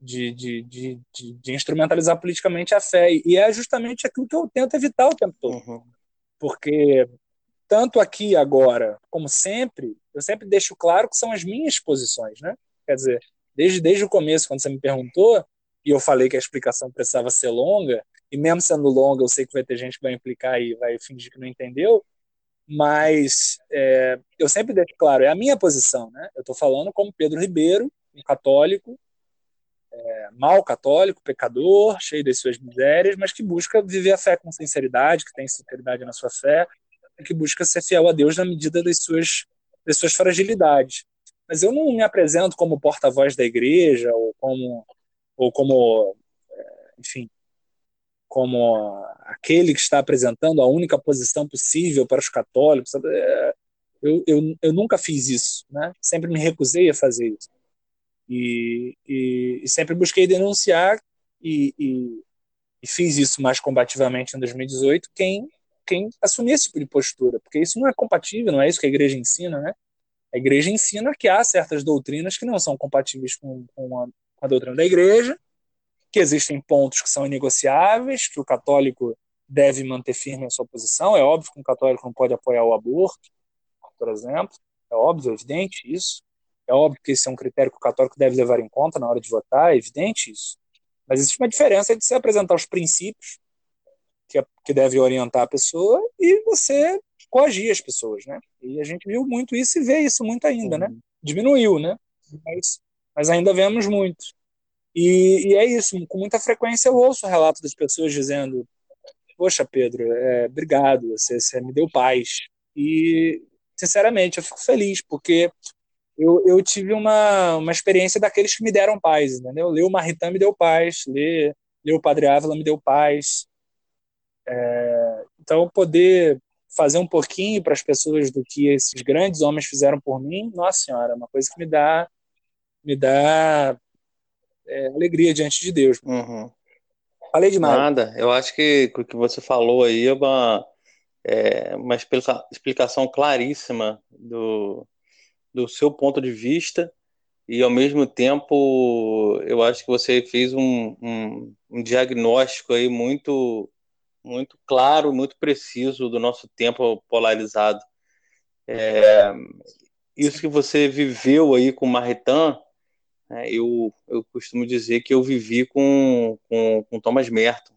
de, de, de, de, de instrumentalizar politicamente a fé. E é justamente aquilo que eu tento evitar o tempo todo. Uhum. Porque tanto aqui agora como sempre, eu sempre deixo claro que são as minhas posições, né? Quer dizer, desde, desde o começo, quando você me perguntou, e eu falei que a explicação precisava ser longa, e mesmo sendo longa, eu sei que vai ter gente que vai implicar e vai fingir que não entendeu, mas é, eu sempre deixo claro, é a minha posição, né? Eu estou falando como Pedro Ribeiro, um católico, é, mal católico, pecador, cheio das suas misérias, mas que busca viver a fé com sinceridade, que tem sinceridade na sua fé, que busca ser fiel a Deus na medida das suas, das suas fragilidades. Mas eu não me apresento como porta-voz da igreja ou como, ou como é, enfim, como aquele que está apresentando a única posição possível para os católicos. É, eu, eu, eu nunca fiz isso, né? sempre me recusei a fazer isso. E, e, e sempre busquei denunciar e, e, e, fiz isso mais combativamente em 2018 quem quem assumir esse tipo de postura, porque isso não é compatível, não é isso que a igreja ensina, né? A igreja ensina que há certas doutrinas que não são compatíveis com, com, a, com a doutrina da igreja, que existem pontos que são inegociáveis, que o católico deve manter firme a sua posição. É óbvio que um católico não pode apoiar o aborto, por exemplo. É óbvio, é evidente isso. É óbvio que esse é um critério que o católico deve levar em conta na hora de votar, é evidente isso. Mas existe uma diferença entre você apresentar os princípios que, é, que deve orientar a pessoa e você coagir as pessoas, né? E a gente viu muito isso e vê isso muito ainda, né? Diminuiu, né? Mas, mas ainda vemos muito. E, e, é isso, com muita frequência eu ouço relatos das pessoas dizendo: Poxa, Pedro, é, obrigado, você, você, me deu paz. E, sinceramente, eu fico feliz, porque eu, eu tive uma, uma experiência daqueles que me deram paz, entendeu? Ler o Marritã me deu paz, ler, ler o Padre Ávila me deu paz, é, então, poder fazer um pouquinho para as pessoas do que esses grandes homens fizeram por mim, nossa senhora, é uma coisa que me dá me dá é, alegria diante de Deus. Uhum. Falei demais. Nada, eu acho que o que você falou aí é uma, é uma explicação claríssima do, do seu ponto de vista e ao mesmo tempo eu acho que você fez um, um, um diagnóstico aí muito muito claro, muito preciso do nosso tempo polarizado. É, isso que você viveu aí com Marretan, né, eu, eu costumo dizer que eu vivi com, com, com Thomas Merton.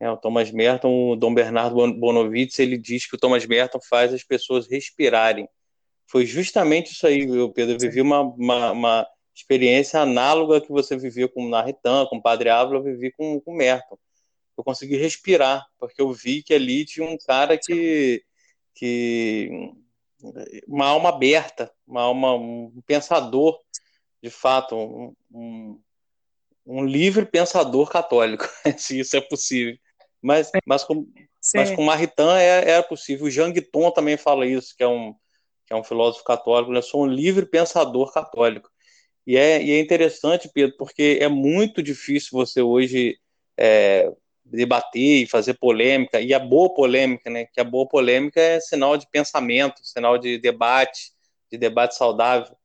É, o Thomas Merton, o Dom Bernardo Bonovitz, ele diz que o Thomas Merton faz as pessoas respirarem. Foi justamente isso aí, viu, Pedro? Eu vivi uma, uma, uma experiência análoga que você viveu com Narritan, com o Padre Ávila, eu vivi com, com Merton eu consegui respirar, porque eu vi que ali tinha um cara que. que uma alma aberta, uma alma, um pensador, de fato, um, um, um livre pensador católico, se isso é possível. Mas, mas, com, mas com Maritain é, é possível. O Jean Guiton também fala isso, que é um, que é um filósofo católico. Né? Eu sou um livre pensador católico. E é, e é interessante, Pedro, porque é muito difícil você hoje é, debater e fazer polêmica, e a boa polêmica, né? Que a boa polêmica é sinal de pensamento, sinal de debate, de debate saudável,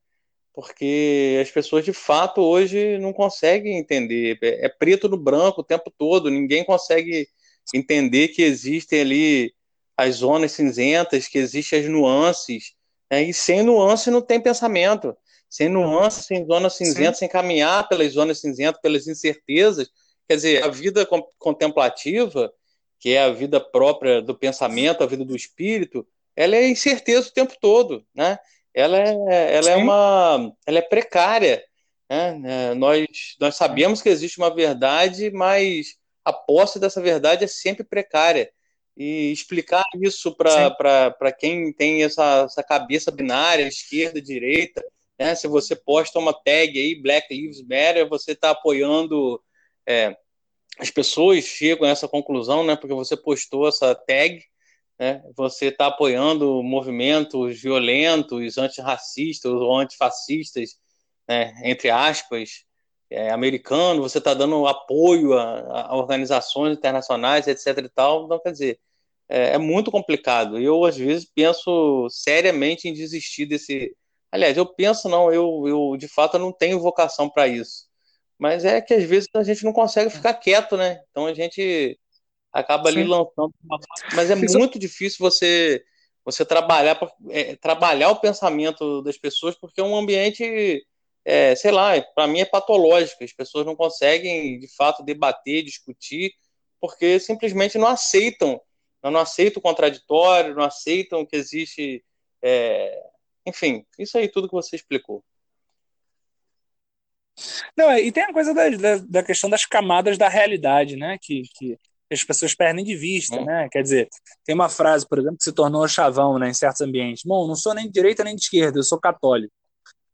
porque as pessoas de fato hoje não conseguem entender, é, é preto no branco o tempo todo, ninguém consegue entender que existem ali as zonas cinzentas, que existem as nuances, né? e sem nuance não tem pensamento, sem nuance, sem zonas cinzentas, sem caminhar pelas zonas cinzentas, pelas incertezas, Quer dizer, a vida contemplativa, que é a vida própria do pensamento, a vida do espírito, ela é incerteza o tempo todo, né? Ela é, ela é uma, ela é precária, né? É, nós, nós sabemos que existe uma verdade, mas a posse dessa verdade é sempre precária. E explicar isso para quem tem essa, essa cabeça binária, esquerda, direita, né? se você posta uma tag aí, Black Lives Matter, você está apoiando é, as pessoas chegam a essa conclusão, né, porque você postou essa tag, né, você está apoiando movimentos violentos, antirracistas ou antifascistas, né, entre aspas, é, americano, você está dando apoio a, a, organizações internacionais, etc. e tal. Então, quer dizer, é, é muito complicado. Eu, às vezes, penso seriamente em desistir desse. Aliás, eu penso, não, eu, eu de fato não tenho vocação para isso. Mas é que às vezes a gente não consegue ficar quieto, né? Então a gente acaba Sim. ali lançando. Mas é muito difícil você você trabalhar é, trabalhar o pensamento das pessoas porque é um ambiente é, sei lá para mim é patológico as pessoas não conseguem de fato debater discutir porque simplesmente não aceitam não aceitam o contraditório não aceitam que existe é, enfim isso aí tudo que você explicou não, e tem a coisa da, da, da, questão das camadas da realidade, né? Que, que as pessoas perdem de vista, hum. né? Quer dizer, tem uma frase, por exemplo, que se tornou chavão né, em certos ambientes. Bom, não sou nem de direita nem de esquerda, eu sou católico.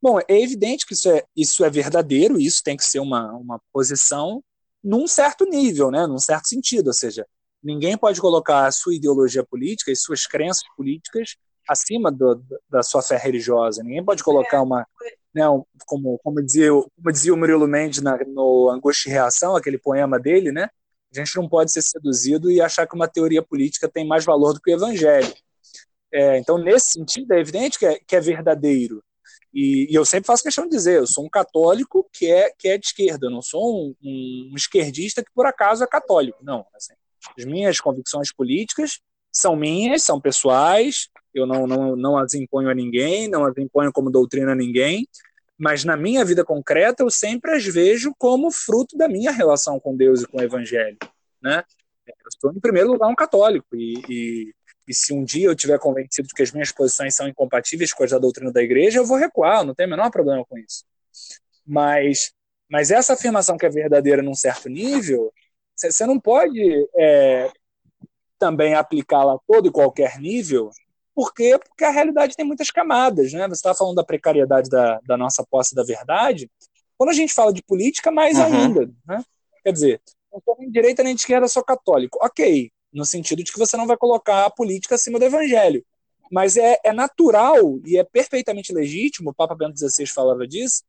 Bom, é evidente que isso é, isso é verdadeiro, isso tem que ser uma, uma posição num certo nível, né? num certo sentido. Ou seja, ninguém pode colocar a sua ideologia política e suas crenças políticas acima do, da sua fé religiosa. Ninguém pode colocar uma, né, como, como, dizia, como dizia o Murilo Mendes na, no Angústia e Reação, aquele poema dele, né? A gente não pode ser seduzido e achar que uma teoria política tem mais valor do que o evangelho. É, então, nesse sentido, é evidente que é, que é verdadeiro. E, e, eu sempre faço questão de dizer, eu sou um católico que é, que é de esquerda, eu não sou um, um, esquerdista que por acaso é católico. Não, assim, as minhas convicções políticas são minhas, são pessoais, eu não, não, não as imponho a ninguém, não as imponho como doutrina a ninguém, mas na minha vida concreta eu sempre as vejo como fruto da minha relação com Deus e com o Evangelho. Né? Eu sou, em primeiro lugar, um católico, e, e, e se um dia eu tiver convencido de que as minhas posições são incompatíveis com as da doutrina da igreja, eu vou recuar, não tenho o menor problema com isso. Mas, mas essa afirmação que é verdadeira num certo nível, você não pode é, também aplicá-la a todo e qualquer nível, por quê? Porque a realidade tem muitas camadas. Né? Você estava falando da precariedade da, da nossa posse da verdade. Quando a gente fala de política, mais uhum. ainda. Né? Quer dizer, não sou nem direita nem de esquerda, sou católico. Ok, no sentido de que você não vai colocar a política acima do evangelho. Mas é, é natural e é perfeitamente legítimo, o Papa Bento XVI falava disso,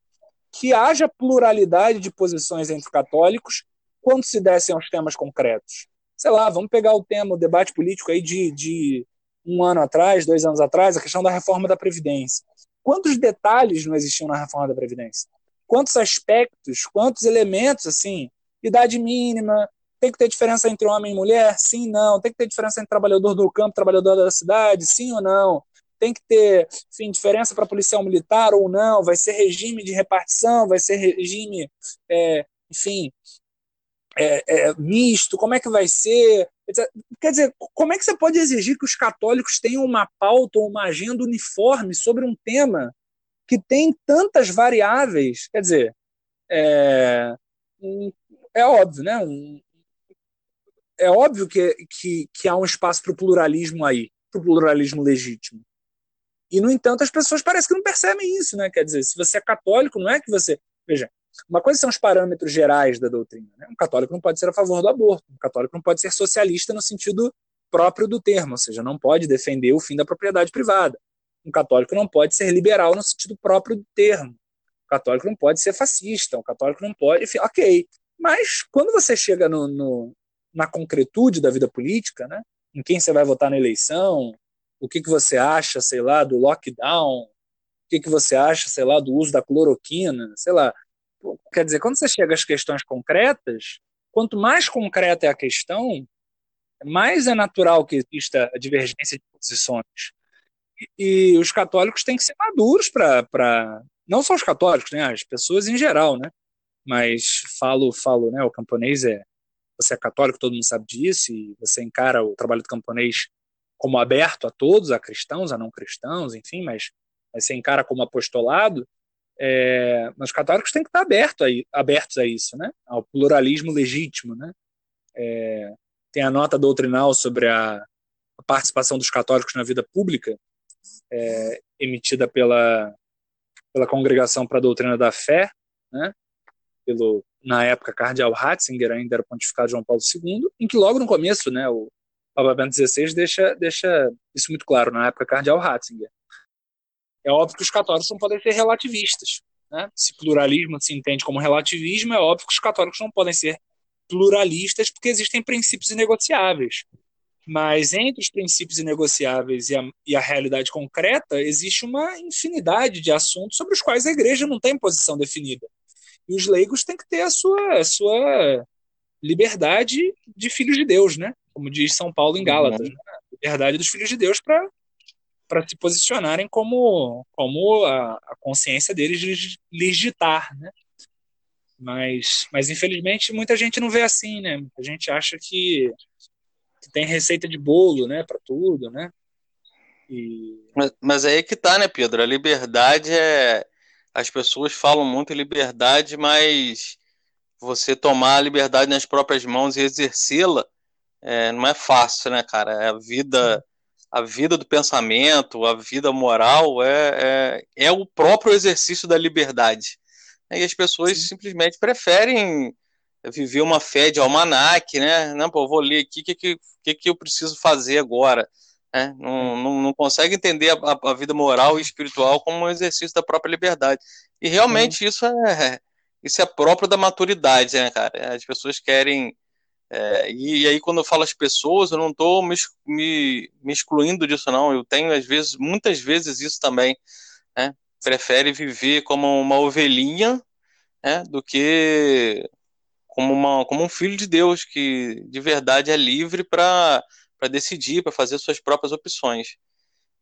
que haja pluralidade de posições entre católicos quando se dessem aos temas concretos sei lá, vamos pegar o tema, o debate político aí de, de um ano atrás, dois anos atrás, a questão da reforma da Previdência. Quantos detalhes não existiam na reforma da Previdência? Quantos aspectos, quantos elementos, assim, idade mínima, tem que ter diferença entre homem e mulher? Sim, não. Tem que ter diferença entre trabalhador do campo e trabalhador da cidade? Sim ou não? Tem que ter, enfim, diferença para policial militar ou não? Vai ser regime de repartição? Vai ser regime, é, enfim, é, é, misto, como é que vai ser? Quer dizer, como é que você pode exigir que os católicos tenham uma pauta ou uma agenda uniforme sobre um tema que tem tantas variáveis? Quer dizer, é, é óbvio, né? É óbvio que, que, que há um espaço para o pluralismo aí, para o pluralismo legítimo. E, no entanto, as pessoas parecem que não percebem isso, né? Quer dizer, se você é católico, não é que você. Veja, uma coisa são os parâmetros gerais da doutrina. Né? Um católico não pode ser a favor do aborto, um católico não pode ser socialista no sentido próprio do termo, ou seja, não pode defender o fim da propriedade privada. Um católico não pode ser liberal no sentido próprio do termo. Um católico não pode ser fascista, um católico não pode. Enfim, ok. Mas quando você chega no, no, na concretude da vida política, né, em quem você vai votar na eleição, o que, que você acha, sei lá, do lockdown, o que, que você acha, sei lá, do uso da cloroquina, sei lá. Quer dizer, quando você chega às questões concretas, quanto mais concreta é a questão, mais é natural que exista a divergência de posições. E, e os católicos têm que ser maduros para. Não só os católicos, né? As pessoas em geral, né? Mas falo, falo, né? O camponês é. Você é católico, todo mundo sabe disso, e você encara o trabalho do camponês como aberto a todos, a cristãos, a não cristãos, enfim, mas, mas você encara como apostolado. É, mas os católicos têm que estar aberto a, abertos a isso, né? Ao pluralismo legítimo, né? É, tem a nota doutrinal sobre a, a participação dos católicos na vida pública, é, emitida pela, pela Congregação para a Doutrina da Fé, né, pelo, na época, Cardeal Ratzinger, ainda era pontificado João Paulo II, em que logo no começo, né, o Papa Bento XVI deixa, deixa isso muito claro, na época, Cardeal Ratzinger. É óbvio que os católicos não podem ser relativistas. Né? Se pluralismo se entende como relativismo, é óbvio que os católicos não podem ser pluralistas, porque existem princípios inegociáveis. Mas entre os princípios inegociáveis e a, e a realidade concreta, existe uma infinidade de assuntos sobre os quais a igreja não tem posição definida. E os leigos têm que ter a sua, a sua liberdade de filhos de Deus, né? Como diz São Paulo em Gálatas, uhum. né? liberdade dos filhos de Deus para para se posicionarem como como a, a consciência deles lhes, ditar, né? Mas, mas infelizmente muita gente não vê assim, né? A gente acha que, que tem receita de bolo, né, para tudo, né? E... Mas, mas aí que tá, né, Pedro? A liberdade é. As pessoas falam muito em liberdade, mas você tomar a liberdade nas próprias mãos e exercê-la é, não é fácil, né, cara? É a vida, a vida do pensamento, a vida moral é, é, é o próprio exercício da liberdade. E as pessoas Sim. simplesmente preferem viver uma fé de almanac, né? Não, pô, vou ler aqui o que, que, que, que eu preciso fazer agora. Né? Não, não, não consegue entender a, a, vida moral e espiritual como um exercício da própria liberdade. E realmente isso é isso é próprio da maturidade, né, cara? As pessoas querem. É, e, e, aí, quando eu falo as pessoas, eu não estou me, me, me, excluindo disso, não. Eu tenho, às vezes, muitas vezes, isso também. Né? prefere viver como uma ovelhinha né, do que como, uma, como um filho de Deus que de verdade é livre para decidir, para fazer suas próprias opções.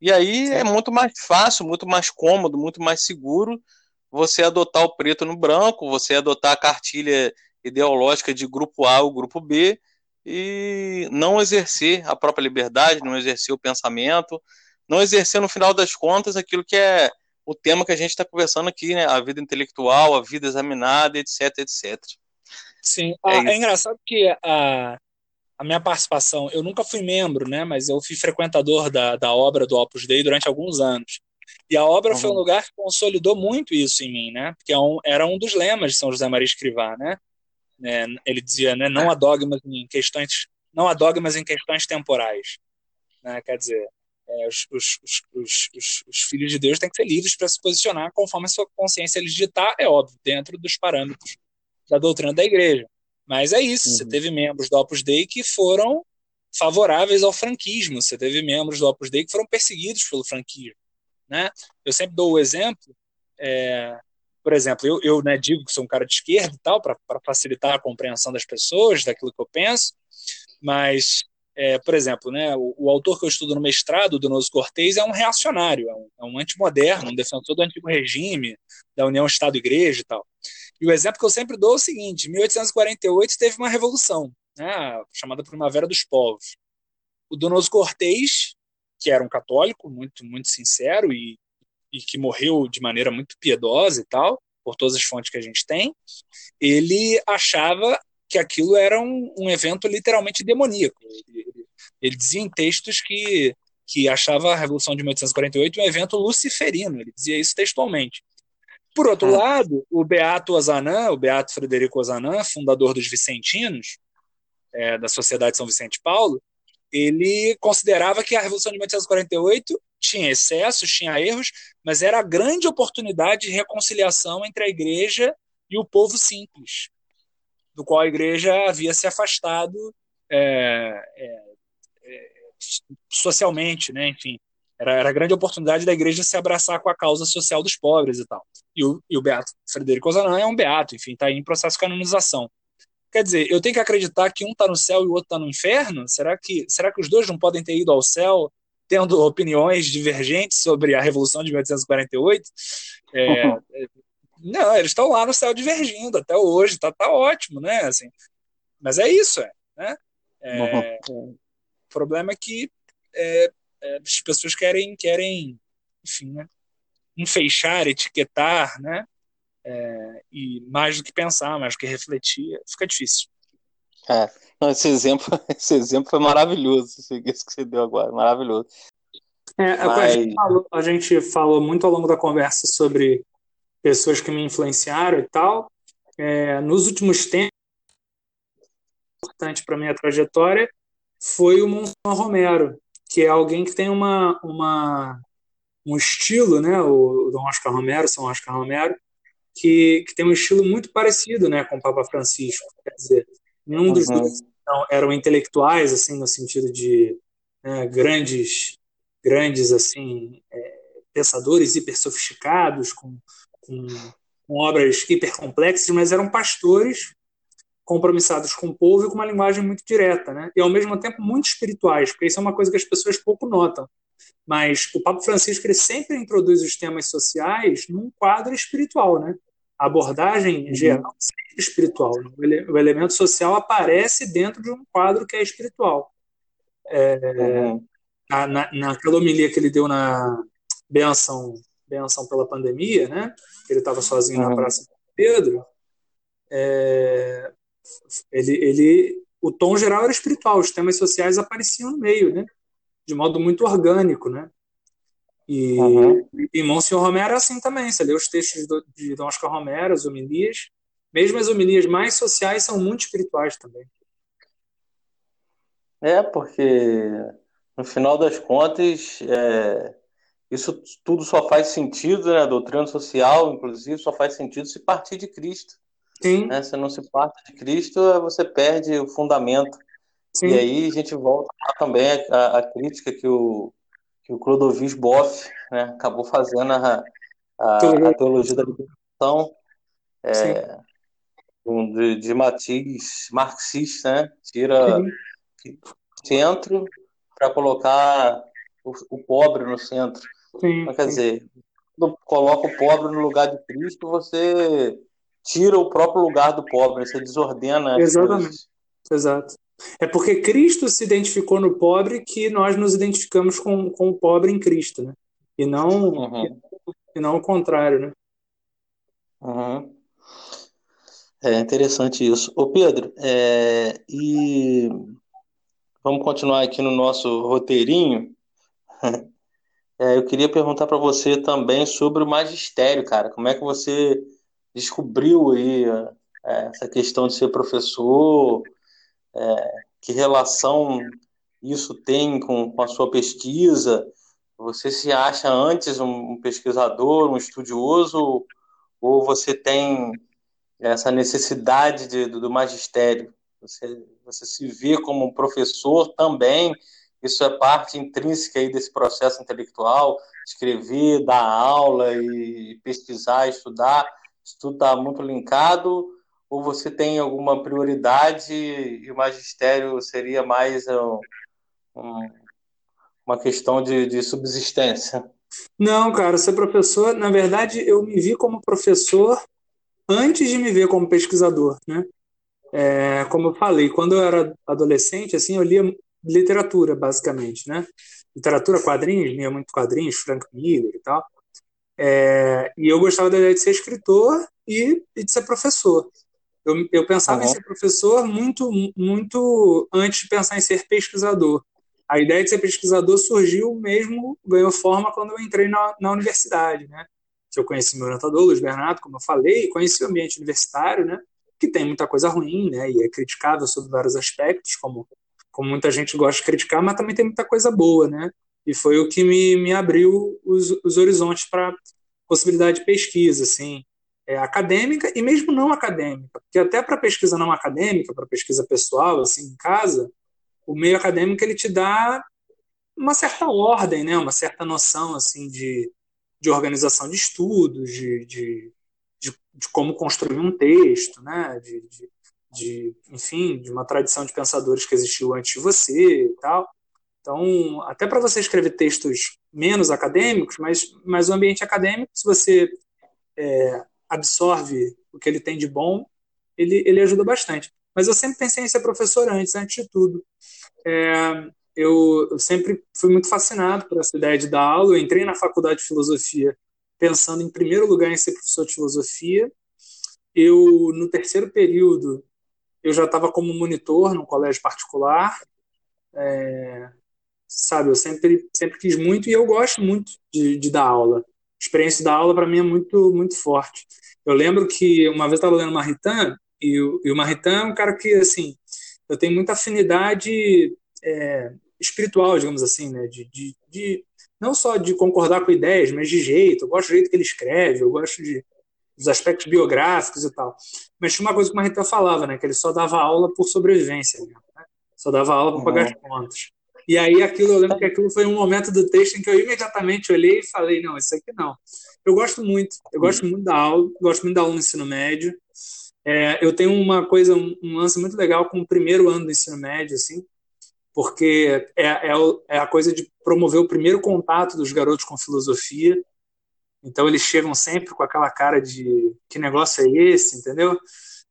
E aí Sim. é muito mais fácil, muito mais cômodo, muito mais seguro você adotar o preto no branco, você adotar a cartilha ideológica de grupo A ou grupo B e não exercer a própria liberdade, não exercer o pensamento, não exercer no final das contas aquilo que é o tema que a gente está conversando aqui, né? A vida intelectual, a vida examinada, etc, etc. Sim, é, ah, é engraçado que a, a minha participação, eu nunca fui membro, né? Mas eu fui frequentador da, da obra do Opus Dei durante alguns anos. E a obra uhum. foi um lugar que consolidou muito isso em mim, né? Porque é um, era um dos lemas de São José Maria Escrivá, né? É, ele dizia, né? Não há dogmas em questões, não há dogmas em questões temporais. Né? Quer dizer, é, os, os, os, os, filhos de Deus têm que ser livres para se posicionar conforme a sua consciência lhes ditar, é óbvio, dentro dos parâmetros da doutrina da igreja. Mas é isso, uhum. você teve membros do Opus Dei que foram favoráveis ao franquismo, você teve membros do Opus Dei que foram perseguidos pelo franquismo. Né? Eu sempre dou o exemplo, é, por exemplo, eu, eu né, digo que sou um cara de esquerda e tal, para facilitar a compreensão das pessoas, daquilo que eu penso, mas é, por exemplo, né, o, o, autor que eu estudo no mestrado, Donoso Cortez, é um reacionário, é um, é um antimoderno, um defensor do antigo regime, da União Estado-Igreja e tal. E o exemplo que eu sempre dou é o seguinte: em 1848 teve uma revolução, né, chamada Primavera dos Povos. O Donoso Cortez, que era um católico muito, muito sincero e, e que morreu de maneira muito piedosa e tal, por todas as fontes que a gente tem, ele achava que aquilo era um, um evento literalmente demoníaco. Ele, ele, dizia em textos que, que achava a Revolução de 1848 um evento luciferino, ele dizia isso textualmente. Por outro ah. lado, o Beato Ozanam, o Beato Frederico Ozanam, fundador dos Vicentinos, é, da Sociedade São Vicente Paulo, ele considerava que a Revolução de 1848 tinha excessos, tinha erros, mas era a grande oportunidade de reconciliação entre a igreja e o povo simples do qual a igreja havia se afastado é, é, é, socialmente, né? Enfim, era, era a grande oportunidade da igreja se abraçar com a causa social dos pobres e tal. E o, e o Beato Frederico Ozanam é um beato, enfim, está em processo de canonização. Quer dizer, eu tenho que acreditar que um está no céu e o outro está no inferno? Será que, será que os dois não podem ter ido ao céu tendo opiniões divergentes sobre a Revolução de 1848? É, uhum. Não, eles estão lá no céu divergindo até hoje, tá, tá ótimo, né? Assim, mas é isso, é, né? É, uhum. O problema é que é, é, as pessoas querem, querem enfim, né? enfeixar, etiquetar, né? É, e mais do que pensar, mais do que refletir, fica difícil. É, não, esse exemplo, esse exemplo foi maravilhoso, esse que você deu agora, maravilhoso. É, Mas... a, gente falou, a gente falou muito ao longo da conversa sobre pessoas que me influenciaram e tal. É, nos últimos tempos, importante para minha trajetória foi o Monson Romero, que é alguém que tem uma, uma um estilo, né, o Dom Oscar Romero, São Oscar Romero, que, que tem um estilo muito parecido, né, com o Papa Francisco. Quer dizer, nenhum dos uhum. dois não, eram intelectuais, assim, no sentido de né, grandes, grandes, assim, é, pensadores hiper sofisticados, com com, com obras hipercomplexas, mas eram pastores compromissados com o povo e com uma linguagem muito direta, né? E ao mesmo tempo muito espirituais, porque isso é uma coisa que as pessoas pouco notam. Mas o Papa Francisco ele sempre introduz os temas sociais num quadro espiritual, né? A abordagem em geral é sempre espiritual. Né? O elemento social aparece dentro de um quadro que é espiritual. É, uhum. na, naquela homilia que ele deu na benção benção pela pandemia, né? Ele estava sozinho uhum. na Praça de Pedro. É, ele, ele, o tom geral era espiritual, os temas sociais apareciam no meio, né? De modo muito orgânico, né? E, uhum. e Monsenhor Romero é assim também. Você lê os textos de Dom Oscar Romero, as homilias. Mesmo as homilias mais sociais são muito espirituais também. É, porque no final das contas, é, isso tudo só faz sentido, né? A doutrina social, inclusive, só faz sentido se partir de Cristo. Sim. Né? Se não se parte de Cristo, você perde o fundamento. Sim. E aí a gente volta também a, a crítica que o, que o Clodovis Boff né, acabou fazendo a, a, a teologia da libertação é, de, de matiz marxista, né? Tira o centro para colocar o, o pobre no centro. Sim, Mas, quer sim. dizer, quando coloca o pobre no lugar de Cristo, você tira o próprio lugar do pobre, você desordena. Exatamente. Exato. É porque Cristo se identificou no pobre que nós nos identificamos com, com o pobre em Cristo, né? E não, uhum. e não o contrário, né? Uhum. É interessante isso. Ô Pedro, é, e vamos continuar aqui no nosso roteirinho. É, eu queria perguntar para você também sobre o magistério, cara. Como é que você descobriu aí é, essa questão de ser professor? É, que relação isso tem com, com a sua pesquisa? Você se acha antes um pesquisador, um estudioso, ou você tem essa necessidade de, do magistério? Você, você se vê como um professor também isso é parte intrínseca aí desse processo intelectual, escrever, dar aula e pesquisar, estudar, isso tudo está muito linkado, ou você tem alguma prioridade e o magistério seria mais um, um, uma questão de, de subsistência? Não, cara, ser professor, na verdade, eu me vi como professor antes de me ver como pesquisador, né? É, como eu falei, quando eu era adolescente, assim, eu lia literatura, basicamente, né? Literatura, quadrinhos, lia muito quadrinhos, Frank Miller e tal. É, e eu gostava da ideia de ser escritor e, e de ser professor. Eu, eu pensava uhum. em ser professor muito, muito antes de pensar em ser pesquisador. A ideia de ser pesquisador surgiu mesmo, ganhou forma quando eu entrei na, na universidade, né? Que eu conheci meu orientador, Luiz Bernardo, como eu falei, e conheci o ambiente universitário, né? Que tem muita coisa ruim, né? E é criticável sobre vários aspectos, como como muita gente gosta de criticar, mas também tem muita coisa boa, né? E foi o que me, me abriu os, os horizontes para possibilidade de pesquisa, assim. É, acadêmica e mesmo não acadêmica, porque até para pesquisa não acadêmica, para pesquisa pessoal, assim, em casa, o meio acadêmico ele te dá uma certa ordem, né, uma certa noção assim de, de organização de estudos, de, de, de, de como construir um texto, né, de, de, de, enfim, de uma tradição de pensadores que existiu antes de você e tal. Então, até para você escrever textos menos acadêmicos, mas, mas o ambiente acadêmico, se você é, absorve o que ele tem de bom, ele, ele ajuda bastante. Mas eu sempre pensei em ser professor antes, antes de tudo. É, eu, eu, sempre fui muito fascinado por essa ideia de dar aula. Eu entrei na faculdade de filosofia pensando, em primeiro lugar, em ser professor de filosofia. Eu, no terceiro período, eu já estava como monitor num colégio particular. É, sabe, eu sempre, sempre quis muito e eu gosto muito de, de dar aula. A experiência da aula, para mim, é muito, muito forte. Eu lembro que uma vez eu estava lendo Maritain, e o, e o Maritain é um cara que, assim, eu tenho muita afinidade é, espiritual, digamos assim, né? De, de, de, não só de concordar com ideias, mas de jeito. Eu gosto do jeito que ele escreve, eu gosto de, dos aspectos biográficos e tal. Mas tinha uma coisa que o Maritain falava, né? Que ele só dava aula por sobrevivência, né? Só dava aula para pagar as contas. E aí aquilo, eu lembro que aquilo foi um momento do texto em que eu imediatamente olhei e falei, não, isso aqui não. Eu gosto muito, eu gosto muito da aula, gosto muito da aula no ensino médio. É, eu tenho uma coisa, um, lance muito legal com o primeiro ano do ensino médio, assim, porque é, é, é a coisa de promover o primeiro contato dos garotos com filosofia. Então eles chegam sempre com aquela cara de que negócio é esse, entendeu?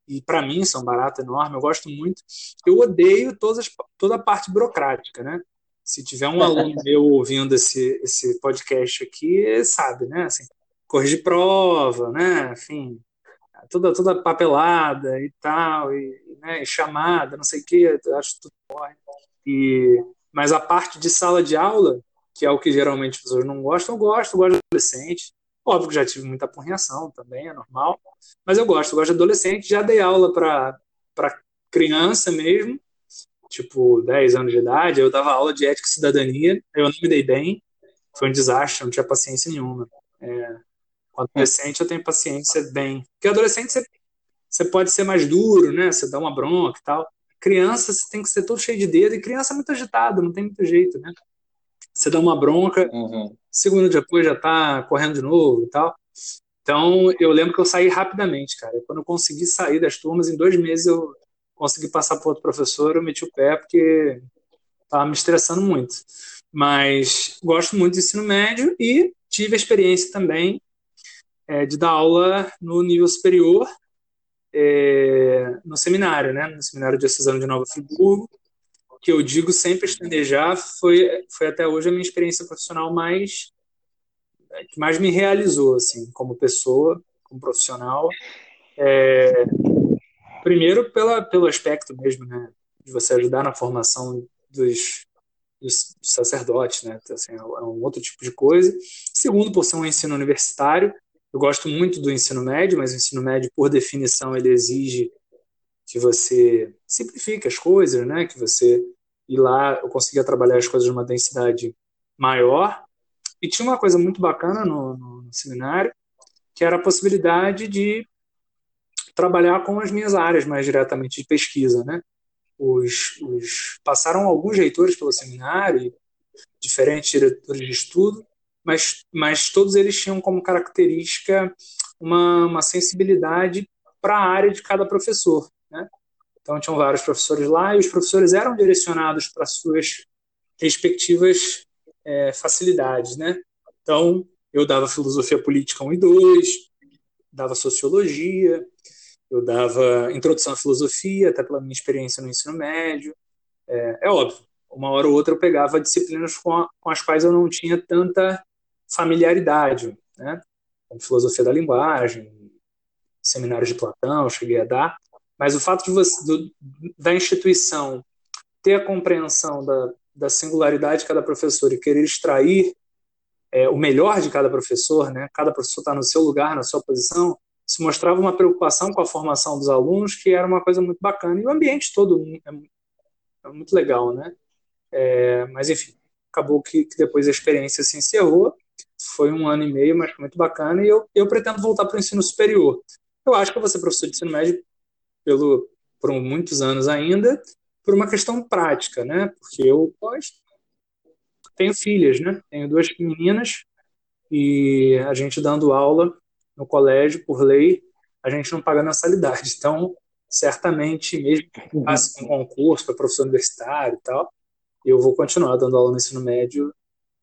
e para mim são barato enorme, eu gosto muito. Eu odeio todas, toda a parte burocrática, né? Se tiver um aluno meu ouvindo esse, esse podcast aqui, sabe, né? Assim, corrigir prova, né? Enfim, toda, toda papelada e tal, e, né? e chamada, não sei o que, acho tudo corre. E, mas a parte de sala de aula, que é o que geralmente as pessoas não gostam, eu gosto, eu gosto de adolescente. Óbvio que já tive muita apurreação também, é normal. Mas eu gosto, eu gosto de adolescente. Já dei aula para criança mesmo, tipo 10 anos de idade. Eu dava aula de ética e cidadania. Eu não me dei bem. Foi um desastre, não tinha paciência nenhuma. É, adolescente eu tenho paciência bem. Porque adolescente você, você pode ser mais duro, né? Você dá uma bronca e tal. Criança você tem que ser todo cheio de dedo. E criança é muito agitada, não tem muito jeito, né? Você dá uma bronca, uhum. segundo depois já tá correndo de novo e tal. Então, eu lembro que eu saí rapidamente, cara. Quando eu consegui sair das turmas, em dois meses eu consegui passar para outro professor, eu meti o pé porque estava me estressando muito. Mas gosto muito do ensino médio e tive a experiência também é, de dar aula no nível superior, é, no seminário, né? No seminário de Diocesano de Nova Friburgo, que eu digo sem pestanejar, foi, foi até hoje a minha experiência profissional mais que mais me realizou assim como pessoa como profissional. É, primeiro pela pelo aspecto mesmo né? De você ajudar na formação dos, dos sacerdotes né? Assim, é um outro tipo de coisa. Segundo por ser um ensino universitário eu gosto muito do ensino médio mas o ensino médio por definição ele exige que você simplifique as coisas, né? Que você ir lá, eu conseguia trabalhar as coisas numa densidade maior. E tinha uma coisa muito bacana no, no, no seminário, que era a possibilidade de trabalhar com as minhas áreas mais diretamente de pesquisa, né? Os, os passaram alguns reitores pelo seminário, diferentes diretores de estudo, mas, mas todos eles tinham como característica uma, uma sensibilidade para a área de cada professor. Né? Então, tinham vários professores lá e os professores eram direcionados para suas respectivas é, facilidades. Né? Então, eu dava filosofia política 1 e 2, dava sociologia, eu dava introdução à filosofia, até pela minha experiência no ensino médio. É, é óbvio, uma hora ou outra eu pegava disciplinas com, a, com as quais eu não tinha tanta familiaridade, né? Filosofia da linguagem, seminários de Platão, cheguei a dar, mas o fato de você, do, da instituição ter a compreensão da, da singularidade de cada professor e querer extrair é, o melhor de cada professor, né? cada professor está no seu lugar, na sua posição, se mostrava uma preocupação com a formação dos alunos, que era uma coisa muito bacana. E o ambiente todo é, é muito legal, né? É, mas, enfim, acabou que, que, depois a experiência se encerrou. Foi um ano e meio, mas foi muito bacana, e eu, eu pretendo voltar para o ensino superior. Eu acho que eu vou ser professor de ensino médio pelo, por muitos anos ainda, por uma questão prática, né? Porque eu gosto, tenho filhas, né? Tenho duas meninas, e a gente dando aula no colégio, por lei, a gente não paga mensalidade. Então, certamente, mesmo que passe um concurso para professor universitário e tal, eu vou continuar dando aula no ensino médio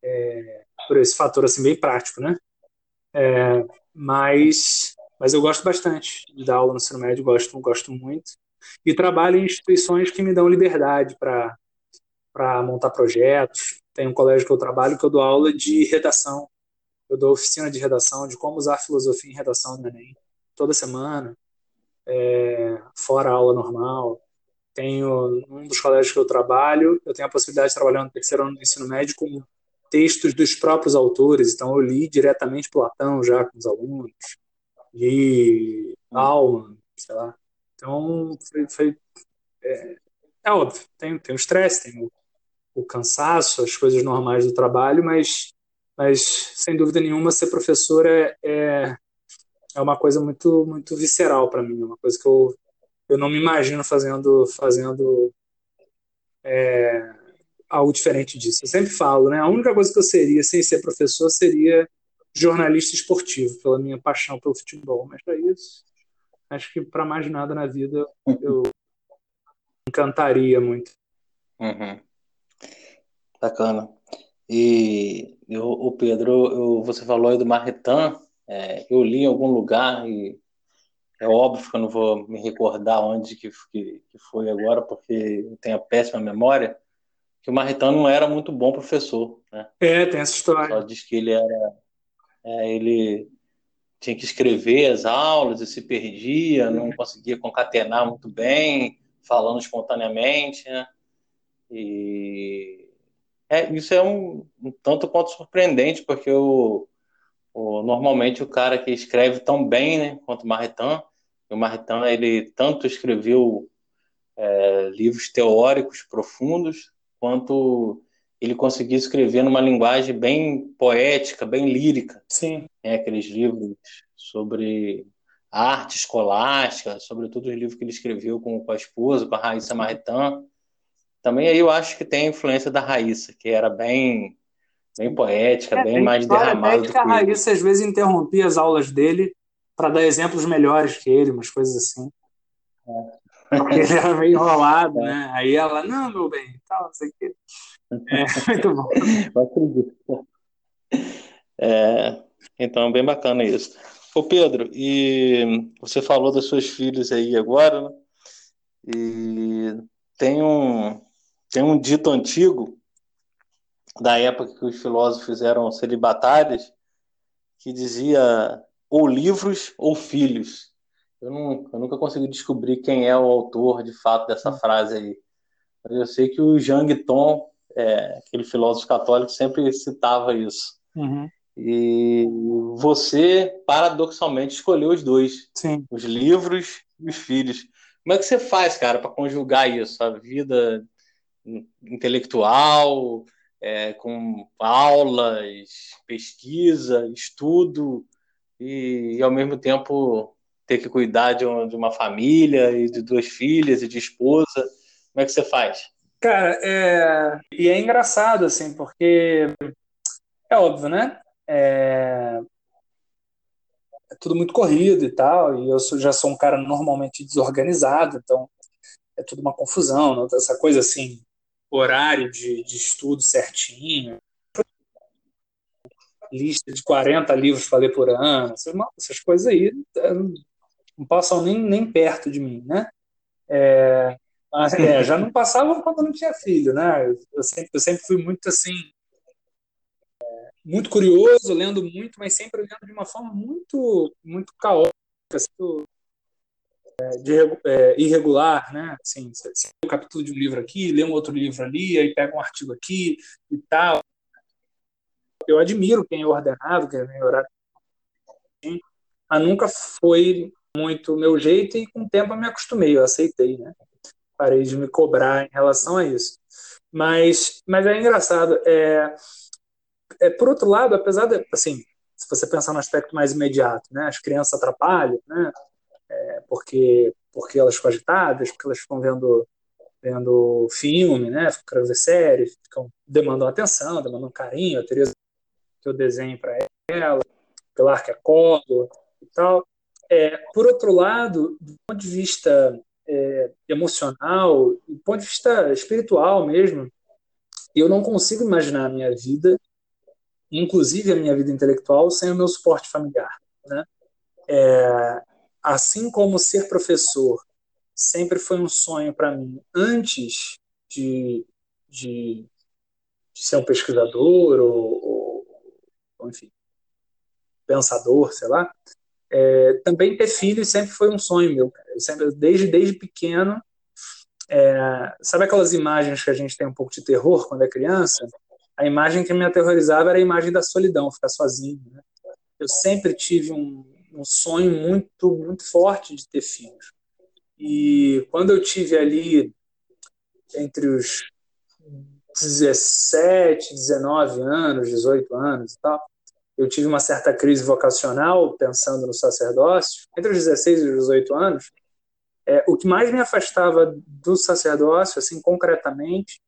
é, por esse fator assim bem prático, né? É, mas, mas eu gosto bastante de dar aula no ensino médio, gosto, gosto muito. E trabalho em instituições que me dão liberdade para montar projetos. Tem um colégio que eu trabalho que eu dou aula de redação. Eu dou oficina de redação, de como usar filosofia em redação no Enem, toda semana, é, fora a aula normal. Tenho um dos colégios que eu trabalho, eu tenho a possibilidade de trabalhar no terceiro ano do ensino médio com textos dos próprios autores, então eu li diretamente Platão já com os alunos, li Bauman, sei lá. Então, foi, foi é, é, óbvio, tem, tem o estresse, tem o, o, cansaço, as coisas normais do trabalho, mas, mas sem dúvida nenhuma, ser professor é, é, é uma coisa muito, muito visceral para mim, é uma coisa que eu, eu não me imagino fazendo, fazendo é, algo diferente disso. Eu sempre falo, né? A única coisa que eu seria sem ser professor seria jornalista esportivo, pela minha paixão pelo futebol. Mas para isso, acho que para mais nada na vida eu encantaria muito. Uhum. Bacana. E o Pedro, eu, você falou aí do Marretan, é, eu li em algum lugar e é óbvio que eu não vou me recordar onde que, que, que foi agora, porque eu tenho a péssima memória, que o Marretan não era muito bom professor. Né? É, tem essa história. Só diz que ele era. É, ele tinha que escrever as aulas e se perdia, não conseguia concatenar muito bem, falando espontaneamente. Né? E é, isso é um, um, tanto quanto surpreendente, porque o, o, normalmente o cara que escreve tão bem né, quanto o Marretan, o Marretan ele tanto escreveu é, livros teóricos profundos, quanto ele conseguia escrever numa linguagem bem poética, bem lírica. Sim. É, aqueles livros sobre arte escolástica, sobretudo os livros que ele escreveu com, com a esposa, com a Raíssa Marretan. Também aí eu acho que tem a influência da Raíssa, que era bem bem poética, é, bem mais derramada. que a Raíssa às vezes interrompia as aulas dele para dar exemplos melhores que ele, umas coisas assim. É. Porque ele era meio enrolado, né? Aí ela, não, meu bem, tal, não sei o quê. É, muito bom. Acredito. É, então, bem bacana isso. Ô Pedro, e você falou das suas filhas aí agora, né? E tem um, tem um dito antigo da época que os filósofos eram celibatários que dizia ou livros ou filhos. Eu, não, eu nunca consegui descobrir quem é o autor de fato dessa hum. frase aí. Mas eu sei que o Jean Guiton, é, aquele filósofo católico, sempre citava isso. Uhum. E você, paradoxalmente, escolheu os dois: Sim. os livros e os filhos. Como é que você faz, cara, para conjugar isso? A vida intelectual, é, com aulas, pesquisa, estudo, e, e ao mesmo tempo ter que cuidar de, um, de uma família e de duas filhas e de esposa? Como é que você faz? Cara, é... e é engraçado, assim, porque é óbvio, né? É... é tudo muito corrido e tal, e eu já sou um cara normalmente desorganizado, então é tudo uma confusão, não? essa coisa assim, horário de, de estudo certinho, lista de 40 livros para ler por ano, essas, coisas aí não passam nem, nem perto de mim, né? É, é, já não passavam quando não tinha filho, né? Eu sempre, eu sempre fui muito assim, é, muito curioso, lendo muito, mas sempre lendo de uma forma muito, muito caótica, assim, de, é, irregular, né? Assim, você lê um capítulo de um livro aqui, lê um outro livro ali, aí pega um artigo aqui e tal. Eu admiro quem é ordenado, quem é horário. Mas nunca foi muito meu jeito e com o tempo eu me acostumei, eu aceitei, né? Parei de me cobrar em relação a isso. Mas, mas é engraçado, é, é, por outro lado, apesar de, assim, se você pensar no aspecto mais imediato, né, as crianças atrapalham, né, é, porque porque elas ficam agitadas, porque elas ficam vendo vendo filme, né, ficam ver série, ficam demandando atenção, demandando carinho, a Teresa que eu desenho para ela, Pilar que colo e tal. É, por outro lado, do ponto de vista é, emocional, do ponto de vista espiritual mesmo, eu não consigo imaginar a minha vida, inclusive a minha vida intelectual, sem o meu suporte familiar. Né? É, assim como ser professor sempre foi um sonho para mim antes de, de, de, ser um pesquisador ou, ou, enfim, pensador, sei lá, é, também ter filhos sempre foi um sonho meu. Eu sempre, desde, desde pequeno, é, sabe aquelas imagens que a gente tem um pouco de terror quando é criança? A imagem que me aterrorizava era a imagem da solidão, ficar sozinho. Né? Eu sempre tive um, um sonho muito, muito forte de ter filhos. E quando eu tive ali entre os 17, 19 anos, 18 anos e tal, eu tive uma certa crise vocacional pensando no sacerdócio. Entre os 16 e os 18 anos, é, o que mais me afastava do sacerdócio, assim, concretamente,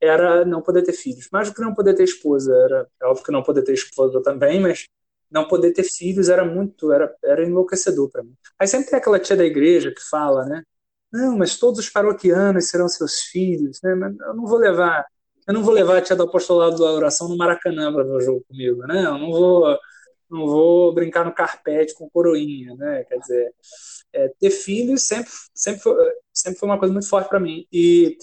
era não poder ter filhos. Mais do que não poder ter esposa. Era é óbvio que não poder ter esposa também, mas não poder ter filhos era muito, era, era enlouquecedor para mim. Aí sempre tem aquela tia da igreja que fala, né? Não, mas todos os paroquianos serão seus filhos, né? Eu não vou levar, eu não vou levar a tia do apostolado da oração no Maracanã para ver o jogo comigo, né? Eu não vou, não vou brincar no carpete com coroinha, né? Quer dizer, é, ter filhos sempre, sempre, foi, sempre foi uma coisa muito forte para mim. E,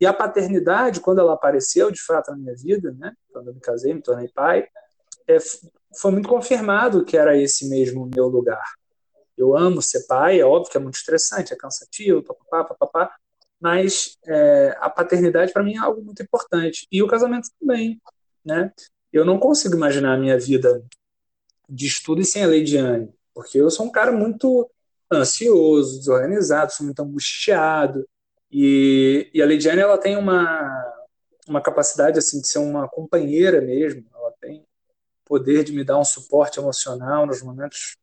e a paternidade, quando ela apareceu de fato na minha vida, né, quando eu me casei, me tornei pai, é, foi muito confirmado que era esse mesmo meu lugar. Eu amo ser pai, é óbvio que é muito estressante, é cansativo, papapá, papapá, mas é, a paternidade para mim é algo muito importante. E o casamento também, né? Eu não consigo imaginar a minha vida de estudo sem a Leidiane, porque eu sou um cara muito ansioso, desorganizado, sou muito angustiado. E, e a Lidiane, ela tem uma, uma capacidade assim de ser uma companheira mesmo. Ela tem poder de me dar um suporte emocional nos momentos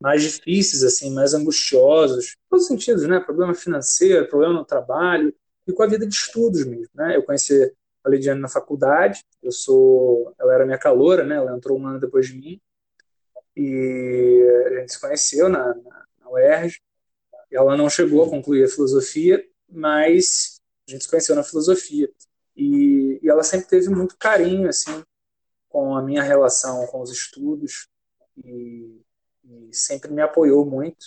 mais difíceis, assim, mais angustiosos, em todos os sentidos, né? Problema financeiro, problema no trabalho e com a vida de estudos mesmo, né? Eu conheci a Lidiane na faculdade, eu sou, ela era minha caloura, né? Ela entrou um ano depois de mim e a gente se conheceu na, na UERJ. Ela não chegou a concluir a filosofia, mas a gente se conheceu na filosofia. E, e ela sempre teve muito carinho assim com a minha relação com os estudos e, e sempre me apoiou muito.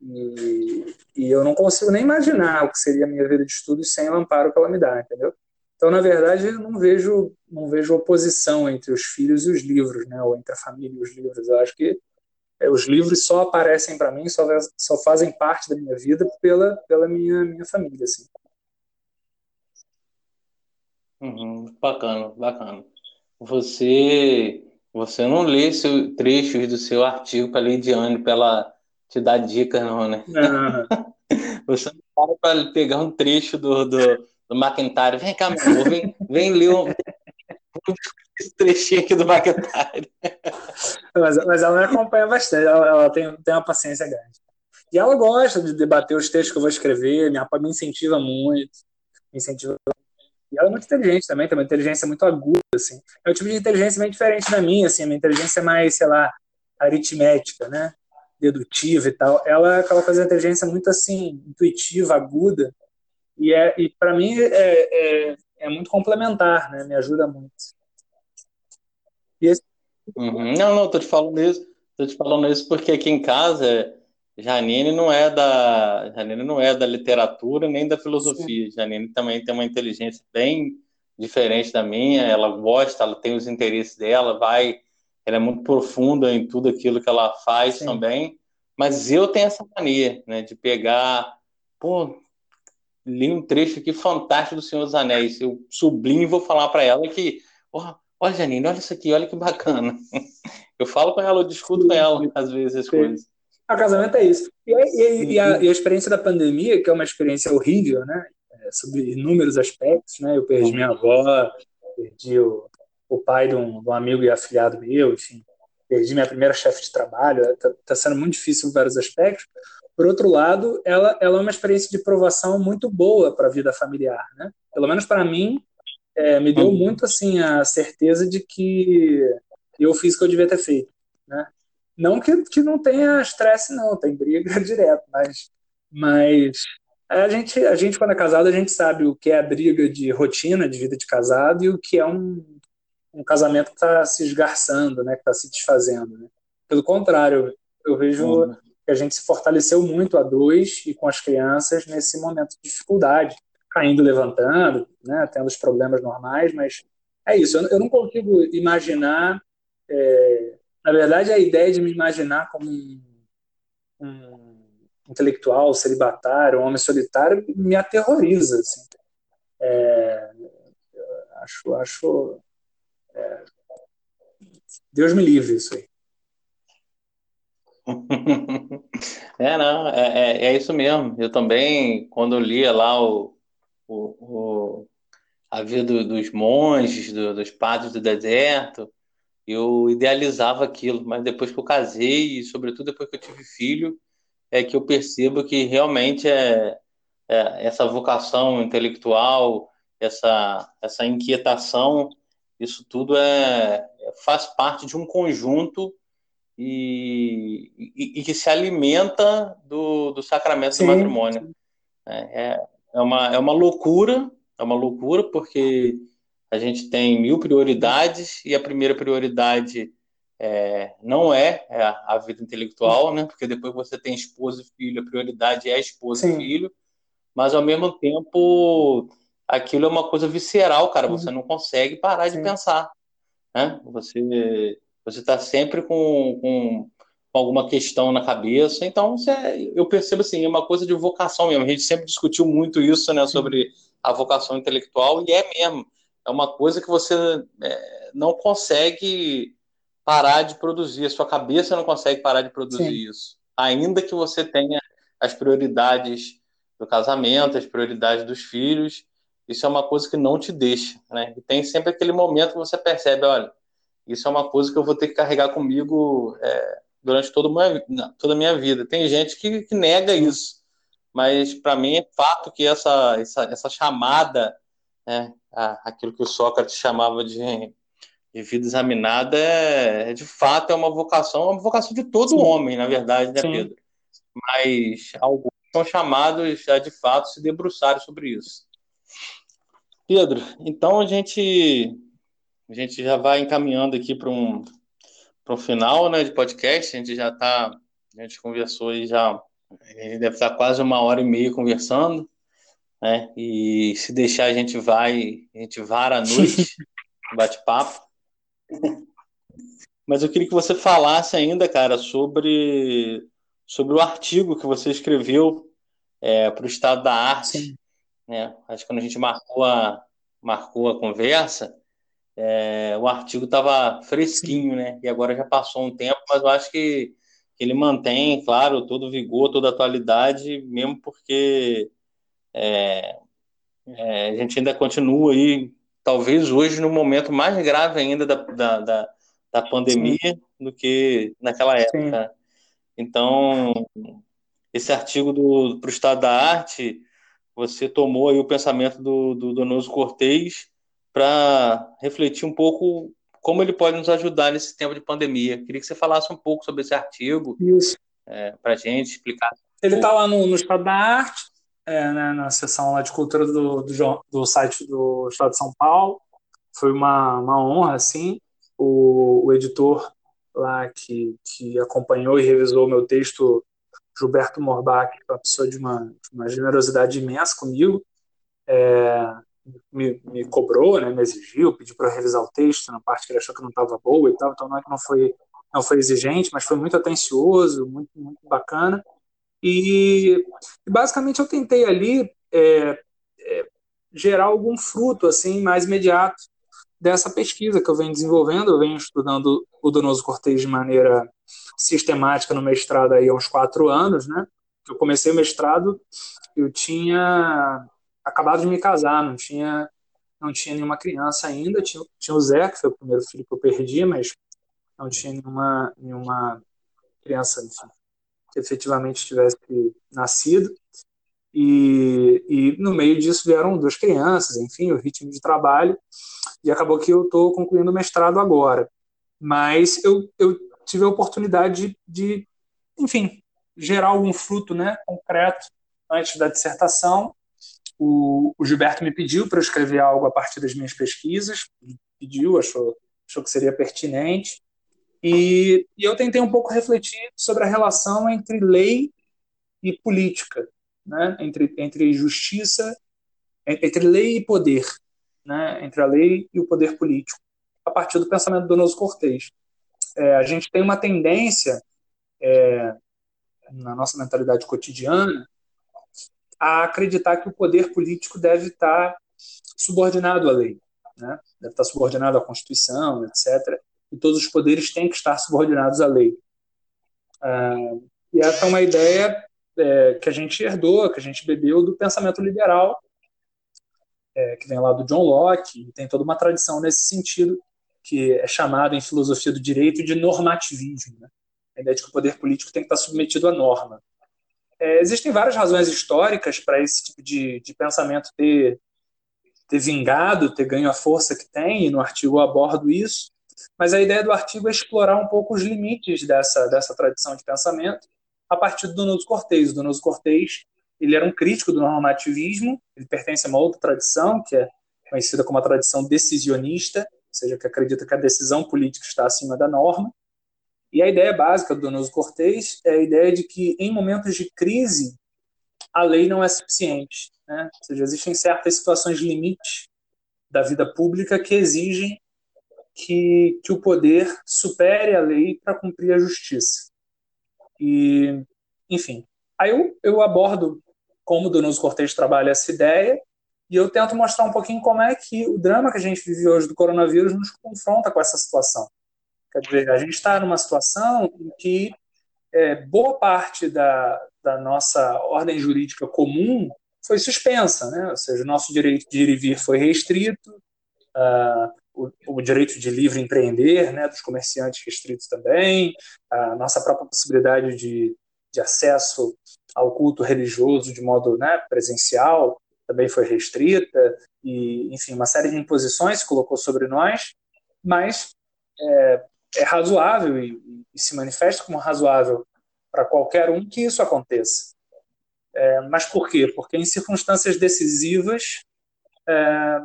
E, e, eu não consigo nem imaginar o que seria a minha vida de estudos sem o amparo que ela me dá, entendeu? Então, na verdade, eu não vejo, não vejo oposição entre os filhos e os livros, né? ou entre a família e os livros. Eu acho que é, os livros só aparecem para mim, só, só fazem parte da minha vida pela, pela minha, minha família. Assim. Uhum, bacana, bacana. Você você não lê seu, trechos do seu artigo para a Lidiane para ela te dar dicas, não, né? Não. Você não para para pegar um trecho do, do, do McIntyre. Vem cá, meu amor, vem, vem ler um, esse trechinho aqui do McIntyre. mas, mas ela me acompanha bastante, ela, ela, tem, tem uma paciência grande. E ela gosta de debater os textos que eu vou escrever, me, me incentiva muito, me incentiva. E ela é muito inteligente também, tem uma inteligência muito aguda, assim. É um tipo de inteligência bem diferente da minha, assim, a minha inteligência é mais, sei lá, aritmética, né? Dedutiva e tal. Ela é aquela coisa de inteligência muito, assim, intuitiva, aguda, e, é, e para mim é, é, é muito complementar, né? Me ajuda muito. Esse... Uhum. Não, não, tô te falando isso. Tô te falando isso porque aqui em casa Janine não é da Janine não é da literatura nem da filosofia. Sim. Janine também tem uma inteligência bem diferente da minha. Ela gosta, ela tem os interesses dela, vai, ela é muito profunda em tudo aquilo que ela faz Sim. também. Mas eu tenho essa mania, né, de pegar, pô, li um trecho aqui fantástico do Senhor dos Anéis. Eu sublinho e vou falar para ela que, oh, olha, Janine, olha isso aqui, olha que bacana. Eu falo com ela, eu discuto com ela, às vezes, as Sim. coisas. O casamento é isso. E, e, e, a, e, a, experiência da pandemia, que é uma experiência horrível, né? É, sobre inúmeros aspectos, né? Eu perdi minha avó, perdi o, o pai de um, de um amigo e afiliado meu, enfim, perdi minha primeira chefe de trabalho, está tá sendo muito difícil em vários aspectos. Por outro lado, ela, ela é uma experiência de provação muito boa para a vida familiar, né? Pelo menos para mim, é, me deu uhum. muito assim a certeza de que eu fiz o que eu devia ter feito, né? Não que, que não tenha estresse, não, tem briga direto, mas, mas a gente, a gente, quando é casado, a gente sabe o que é a briga de rotina, de vida de casado, e o que é um, um casamento que está se esgarçando, né, que está se desfazendo. Né? Pelo contrário, eu vejo uhum. que a gente se fortaleceu muito a dois e com as crianças nesse momento de dificuldade, caindo, levantando, né, tendo os problemas normais, mas é isso. Eu, eu não consigo imaginar. É, na verdade, a ideia de me imaginar como um, um intelectual, celibatário, um homem solitário, me aterroriza. Assim. É, acho, acho é, Deus me livre isso aí. É, não, é, é, é, isso mesmo. Eu também, quando eu lia lá o, o, o a vida do, dos monges, do, dos padres do deserto, eu idealizava aquilo, mas depois que eu casei, e sobretudo depois que eu tive filho, é que eu percebo que realmente é, é essa vocação intelectual, essa, essa inquietação, isso tudo é, faz parte de um conjunto e, e, e que se alimenta do, do sacramento sim, do matrimônio. É, é, é, uma, é uma loucura, é uma loucura porque a gente tem mil prioridades e a primeira prioridade é, não é, é a, vida intelectual, né? Porque depois você tem esposa e filho, a prioridade é a esposa Sim. e filho, mas ao mesmo tempo aquilo é uma coisa visceral, cara. Você não consegue parar Sim. de pensar, né? Você você está sempre com, com, com, alguma questão na cabeça. Então, você, eu percebo assim, é uma coisa de vocação mesmo. A gente sempre discutiu muito isso, né? Sobre a vocação intelectual e é mesmo. É uma coisa que você é, não consegue parar de produzir, a sua cabeça não consegue parar de produzir Sim. isso. Ainda que você tenha as prioridades do casamento, as prioridades dos filhos, isso é uma coisa que não te deixa, né? E tem sempre aquele momento que você percebe, olha, isso é uma coisa que eu vou ter que carregar comigo é, durante toda, uma, toda a minha vida. Tem gente que, que nega isso, mas para mim é fato que essa, essa, essa chamada, né, aquilo que o Sócrates chamava de de vida examinada é, é, de fato é uma vocação, é uma vocação de todo Sim. homem, na verdade, né, Sim. Pedro? Mas alguns são chamados a de fato se debruçarem sobre isso. Pedro, então a gente a gente já vai encaminhando aqui para um para o final, né, de podcast. A gente já está, a gente conversou aí já, a gente deve estar quase uma hora e meia conversando, né? E se deixar a gente vai, a gente vara a noite, bate papo. Mas eu queria que você falasse ainda, cara, sobre, sobre o artigo que você escreveu é, para o Estado da Arte. Né? Acho que quando a gente marcou a, marcou a conversa, é, o artigo estava fresquinho, né? E agora já passou um tempo, mas eu acho que, que ele mantém, claro, todo o vigor, toda a atualidade, mesmo porque é, é, a gente ainda continua aí talvez hoje no momento mais grave ainda da, da, da, da pandemia Sim. do que naquela época. Sim. Então, esse artigo do para o Estado da Arte, você tomou aí o pensamento do, do Donoso Cortez para refletir um pouco como ele pode nos ajudar nesse tempo de pandemia. Queria que você falasse um pouco sobre esse artigo é, para a gente explicar. Ele está lá no, no Estado da Arte, é, né, na sessão lá de cultura do, do, do, site do Estado de São Paulo. Foi uma, uma honra, assim. O, o editor lá que, que acompanhou e revisou o meu texto, Gilberto Morbach, é uma pessoa de uma, de uma generosidade imensa comigo, é, me, me cobrou, né, me exigiu, pediu para revisar o texto na parte que ele achou que não estava boa e tal, então não é que não foi, não foi exigente, mas foi muito atencioso, muito, muito bacana. E basicamente eu tentei ali é, é, gerar algum fruto assim mais imediato dessa pesquisa que eu venho desenvolvendo. Eu venho estudando o Donoso Cortez de maneira sistemática no mestrado aí há uns quatro anos, né? Eu comecei o mestrado, eu tinha acabado de me casar, não tinha não tinha nenhuma criança ainda, tinha, tinha o Zé, que foi o primeiro filho que eu perdi, mas não tinha nenhuma, nenhuma criança enfim, efetivamente tivesse nascido. E, e no meio disso vieram duas crianças, enfim, o ritmo de trabalho, e acabou que eu estou concluindo o mestrado agora. Mas eu, eu tive a oportunidade de, de, enfim, gerar algum fruto né, concreto antes da dissertação. O, o Gilberto me pediu para eu escrever algo a partir das minhas pesquisas, pediu, achou, achou que seria pertinente. E, e eu tentei um pouco refletir sobre a relação entre lei e política né, entre, entre justiça, entre lei e poder, né, entre a lei e o poder político, a partir do pensamento do Donoso Cortez. É, a gente tem uma tendência, é, na nossa mentalidade cotidiana, a acreditar que o poder político deve estar subordinado à lei, né? deve estar subordinado à Constituição, etc. E todos os poderes têm que estar subordinados à lei. Ah, e essa é uma ideia é, que a gente herdou, que a gente bebeu do pensamento liberal, é, que vem lá do John Locke, e tem toda uma tradição nesse sentido, que é chamado em filosofia do direito de normativismo. Né? A ideia de que o poder político tem que estar submetido à norma. É, existem várias razões históricas para esse tipo de, de pensamento ter, ter vingado, ter ganho a força que tem, e no artigo eu abordo isso, mas a ideia do artigo é explorar um pouco os limites dessa, dessa tradição de pensamento a partir do Donoso Cortez. O Donoso Cortez ele era um crítico do normativismo, ele pertence a uma outra tradição, que é conhecida como a tradição decisionista, ou seja, que acredita que a decisão política está acima da norma. E a ideia básica do Donoso Cortez é a ideia de que, em momentos de crise, a lei não é suficiente. Né? Ou seja, existem certas situações limites da vida pública que exigem que, que o poder supere a lei para cumprir a justiça. E, enfim, aí eu, eu abordo como o Donoso Cortez trabalha essa ideia e eu tento mostrar um pouquinho como é que o drama que a gente vive hoje do coronavírus nos confronta com essa situação. Quer dizer, a gente está numa situação em que é, boa parte da, da nossa ordem jurídica comum foi suspensa, né? ou seja, o nosso direito de ir e vir foi restrito, uh, o, o, direito de livre empreender, né, dos comerciantes restritos também, a nossa própria possibilidade de, de acesso ao culto religioso de modo né, presencial também foi restrita, e, enfim, uma série de imposições se colocou sobre nós, mas é, é razoável e, e, se manifesta como razoável para qualquer um que isso aconteça. É, mas por quê? Porque em circunstâncias decisivas, é,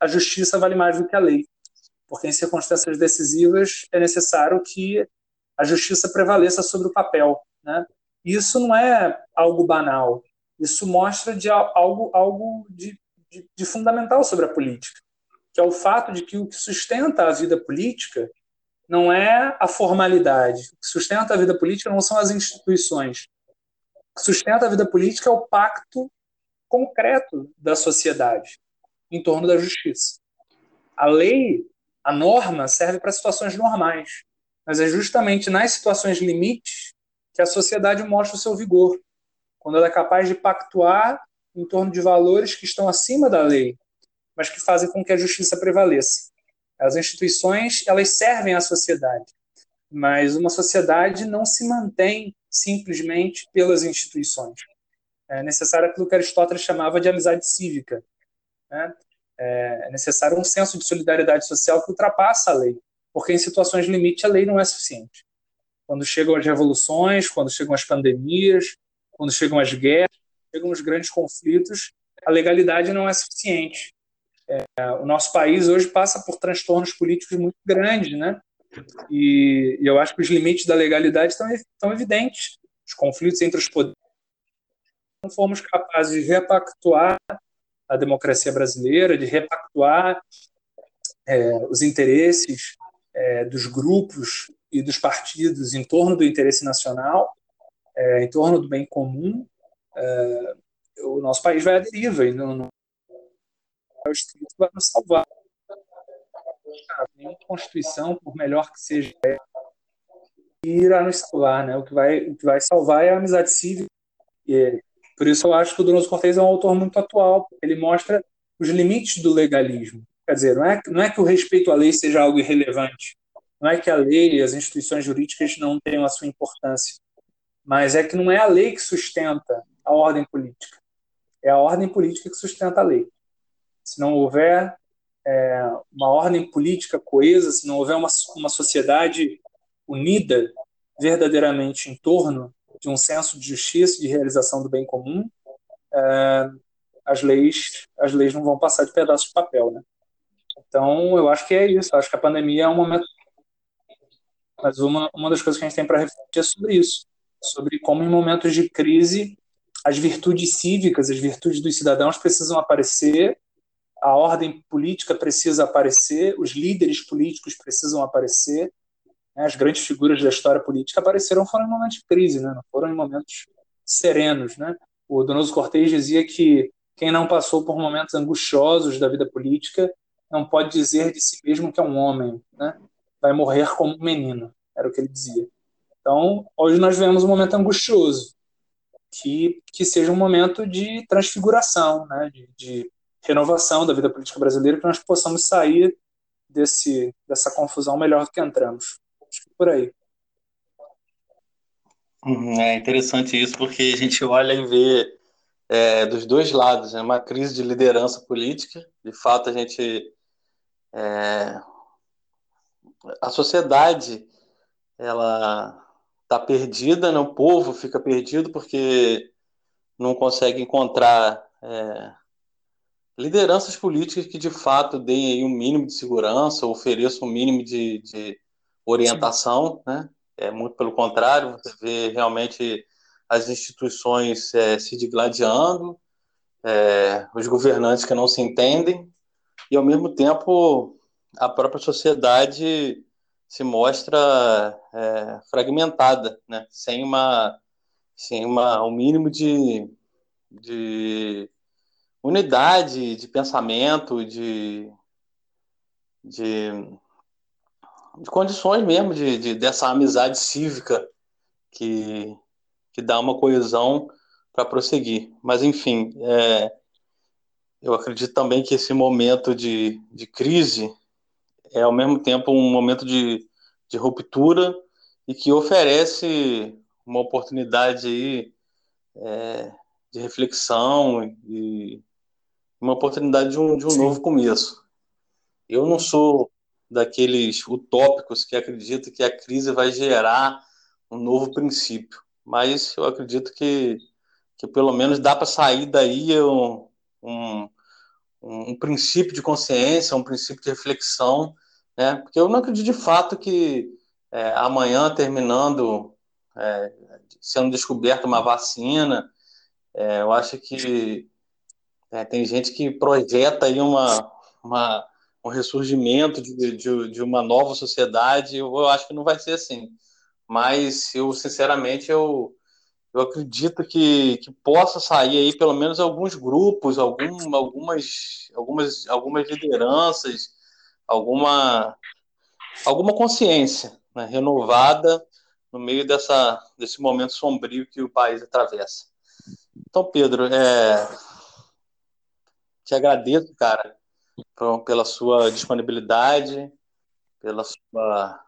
a justiça vale mais do que a lei, porque em circunstâncias decisivas é necessário que a justiça prevaleça sobre o papel. Né? Isso não é algo banal, isso mostra de algo, algo de, de, de fundamental sobre a política, que é o fato de que o que sustenta a vida política não é a formalidade, o que sustenta a vida política não são as instituições, o que sustenta a vida política é o pacto concreto da sociedade em torno da justiça. A lei, a norma, serve para situações normais, mas é justamente nas situações limites que a sociedade mostra o seu vigor, quando ela é capaz de pactuar em torno de valores que estão acima da lei, mas que fazem com que a justiça prevaleça. As instituições, elas servem à sociedade, mas uma sociedade não se mantém simplesmente pelas instituições. É necessário aquilo que Aristóteles chamava de amizade cívica, né? É, é necessário um senso de solidariedade social que ultrapassa a lei, porque em situações de limite a lei não é suficiente. Quando chegam as revoluções, quando chegam as pandemias, quando chegam as guerras, chegam os grandes conflitos, a legalidade não é suficiente. É, o nosso país hoje passa por transtornos políticos muito grandes, né? E, e eu acho que os limites da legalidade estão, estão evidentes. Os conflitos entre os poderes. Não fomos capazes de repactuar a democracia brasileira, de repactuar é, os interesses é, dos grupos e dos partidos em torno do interesse nacional, é, em torno do bem comum, é, o nosso país vai à deriva e não, não o Estado vai nos salvar. Nenhuma Constituição, por melhor que seja, irá nos salvar. Né? O, que vai, o que vai salvar é a amizade civil. Por isso eu acho que o Donoso Cortez é um autor muito atual. Ele mostra os limites do legalismo. Quer dizer, não é, não é que o respeito à lei seja algo irrelevante, não é que a lei e as instituições jurídicas não tenham a sua importância, mas é que não é a lei que sustenta a ordem política, é a ordem política que sustenta a lei. Se não houver é, uma ordem política coesa, se não houver uma, uma sociedade unida verdadeiramente em torno de um senso de justiça, de realização do bem comum, é, as leis as leis não vão passar de pedaços de papel, né? Então, eu acho que é isso. Eu acho que a pandemia é um momento. Mas uma, uma das coisas que a gente tem para refletir é sobre isso sobre como, em momentos de crise, as virtudes cívicas, as virtudes dos cidadãos precisam aparecer, a ordem política precisa aparecer, os líderes políticos precisam aparecer. Né? As grandes figuras da história política apareceram foram em momentos de crise, né? não foram em momentos serenos. Né? O Donoso Cortez dizia que quem não passou por momentos angustiosos da vida política não pode dizer de si mesmo que é um homem, né? vai morrer como um menino, era o que ele dizia. Então, hoje nós vemos um momento angustioso, que, que seja um momento de transfiguração, né? de, de renovação da vida política brasileira, que nós possamos sair desse, dessa confusão melhor do que entramos. Por aí. Uhum, é interessante isso, porque a gente olha e vê é, dos dois lados, né? uma crise de liderança política. De fato, a gente. É, a sociedade ela está perdida, né? o povo fica perdido porque não consegue encontrar é, lideranças políticas que de fato deem aí um mínimo de segurança, ofereçam um mínimo de, de orientação, né? É muito pelo contrário, você vê realmente as instituições é, se digladiando, é, os governantes que não se entendem, e ao mesmo tempo a própria sociedade se mostra é, fragmentada, né? sem, uma, sem uma, um mínimo de, de unidade de pensamento, de, de, de condições mesmo de, de, dessa amizade cívica que, que dá uma coesão para prosseguir. Mas, enfim, é, eu acredito também que esse momento de, de crise é, ao mesmo tempo, um momento de, de ruptura e que oferece uma oportunidade aí, é, de reflexão e uma oportunidade de um, de um novo começo. Eu não sou daqueles utópicos que acreditam que a crise vai gerar um novo princípio mas eu acredito que, que pelo menos dá para sair daí um, um, um, princípio de consciência, um princípio de reflexão, né? porque eu não acredito de fato que é, amanhã, terminando, é, sendo descoberta uma vacina, é, eu acho que é, tem gente que projeta aí uma, uma, um ressurgimento de, de, de uma nova sociedade, eu, eu acho que não vai ser assim mas eu sinceramente eu, eu acredito que, que possa sair aí pelo menos alguns grupos, algum, algumas, algumas, algumas lideranças, alguma, alguma consciência né, renovada no meio dessa, desse momento sombrio que o país atravessa. Então, Pedro, é, te agradeço, cara, pela sua disponibilidade, pela sua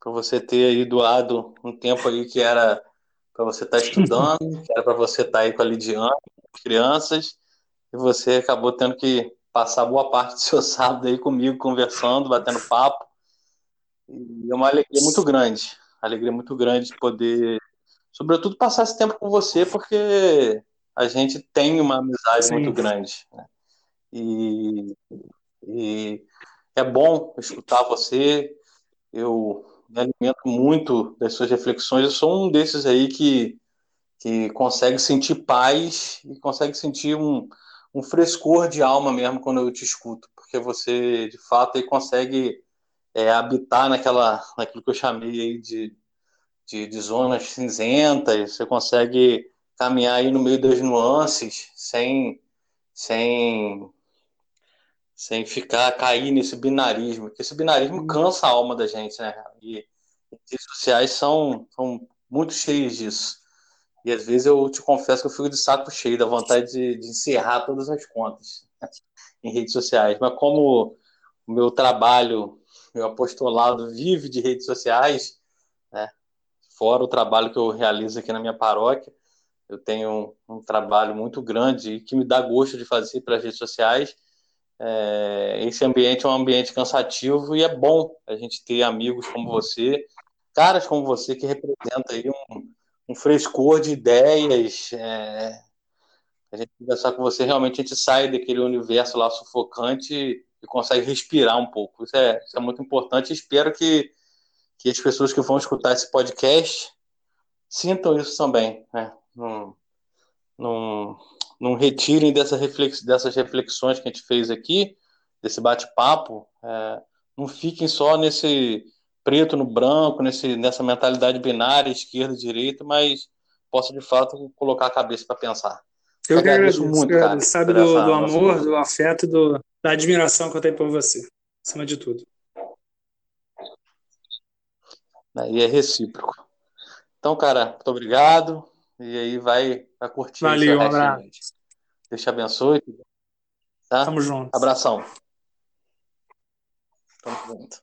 para você ter aí doado um tempo aí que era para você estar tá estudando, que era para você estar tá aí com a Lidiane, com crianças, e você acabou tendo que passar boa parte do seu sábado aí comigo, conversando, batendo papo. E é uma alegria muito grande, alegria muito grande de poder, sobretudo, passar esse tempo com você, porque a gente tem uma amizade Sim. muito grande. Né? E, e é bom escutar você. Eu me alimento muito das suas reflexões. Eu sou um desses aí que, que consegue sentir paz e consegue sentir um, um frescor de alma mesmo quando eu te escuto, porque você, de fato, aí consegue é, habitar naquela, naquilo que eu chamei de, de, de zonas cinzentas, você consegue caminhar aí no meio das nuances sem, sem sem ficar cair nesse binarismo, porque esse binarismo uhum. cansa a alma da gente, né? E redes sociais são, são muito cheias disso. E às vezes eu te confesso que eu fico de saco cheio da vontade de, de encerrar todas as contas em redes sociais. Mas como o meu trabalho, meu apostolado vive de redes sociais, né? fora o trabalho que eu realizo aqui na minha paróquia, eu tenho um, um trabalho muito grande que me dá gosto de fazer para as redes sociais. É, esse ambiente é um ambiente cansativo e é bom a gente ter amigos como você, caras como você que representa aí um, um frescor de ideias. É, a gente conversar com você, realmente a gente sai daquele universo lá sufocante e consegue respirar um pouco. Isso é, isso é muito importante. Espero que, que as pessoas que vão escutar esse podcast sintam isso também. Né? Não, não retirem dessa reflex, dessas reflexões que a gente fez aqui, desse bate-papo. É, não fiquem só nesse preto no branco, nesse, nessa mentalidade binária, esquerda, direita, mas possa de fato colocar a cabeça para pensar. Eu, que agradeço, muito, cara. Sabe do, do amor, do afeto, do, da admiração que eu tenho por você, acima de tudo. Aí é recíproco. Então, cara, muito obrigado. E aí vai, vai curtir. Valeu, um abraço. Deus te abençoe. Tá? Tamo junto. Abração. Tamo junto.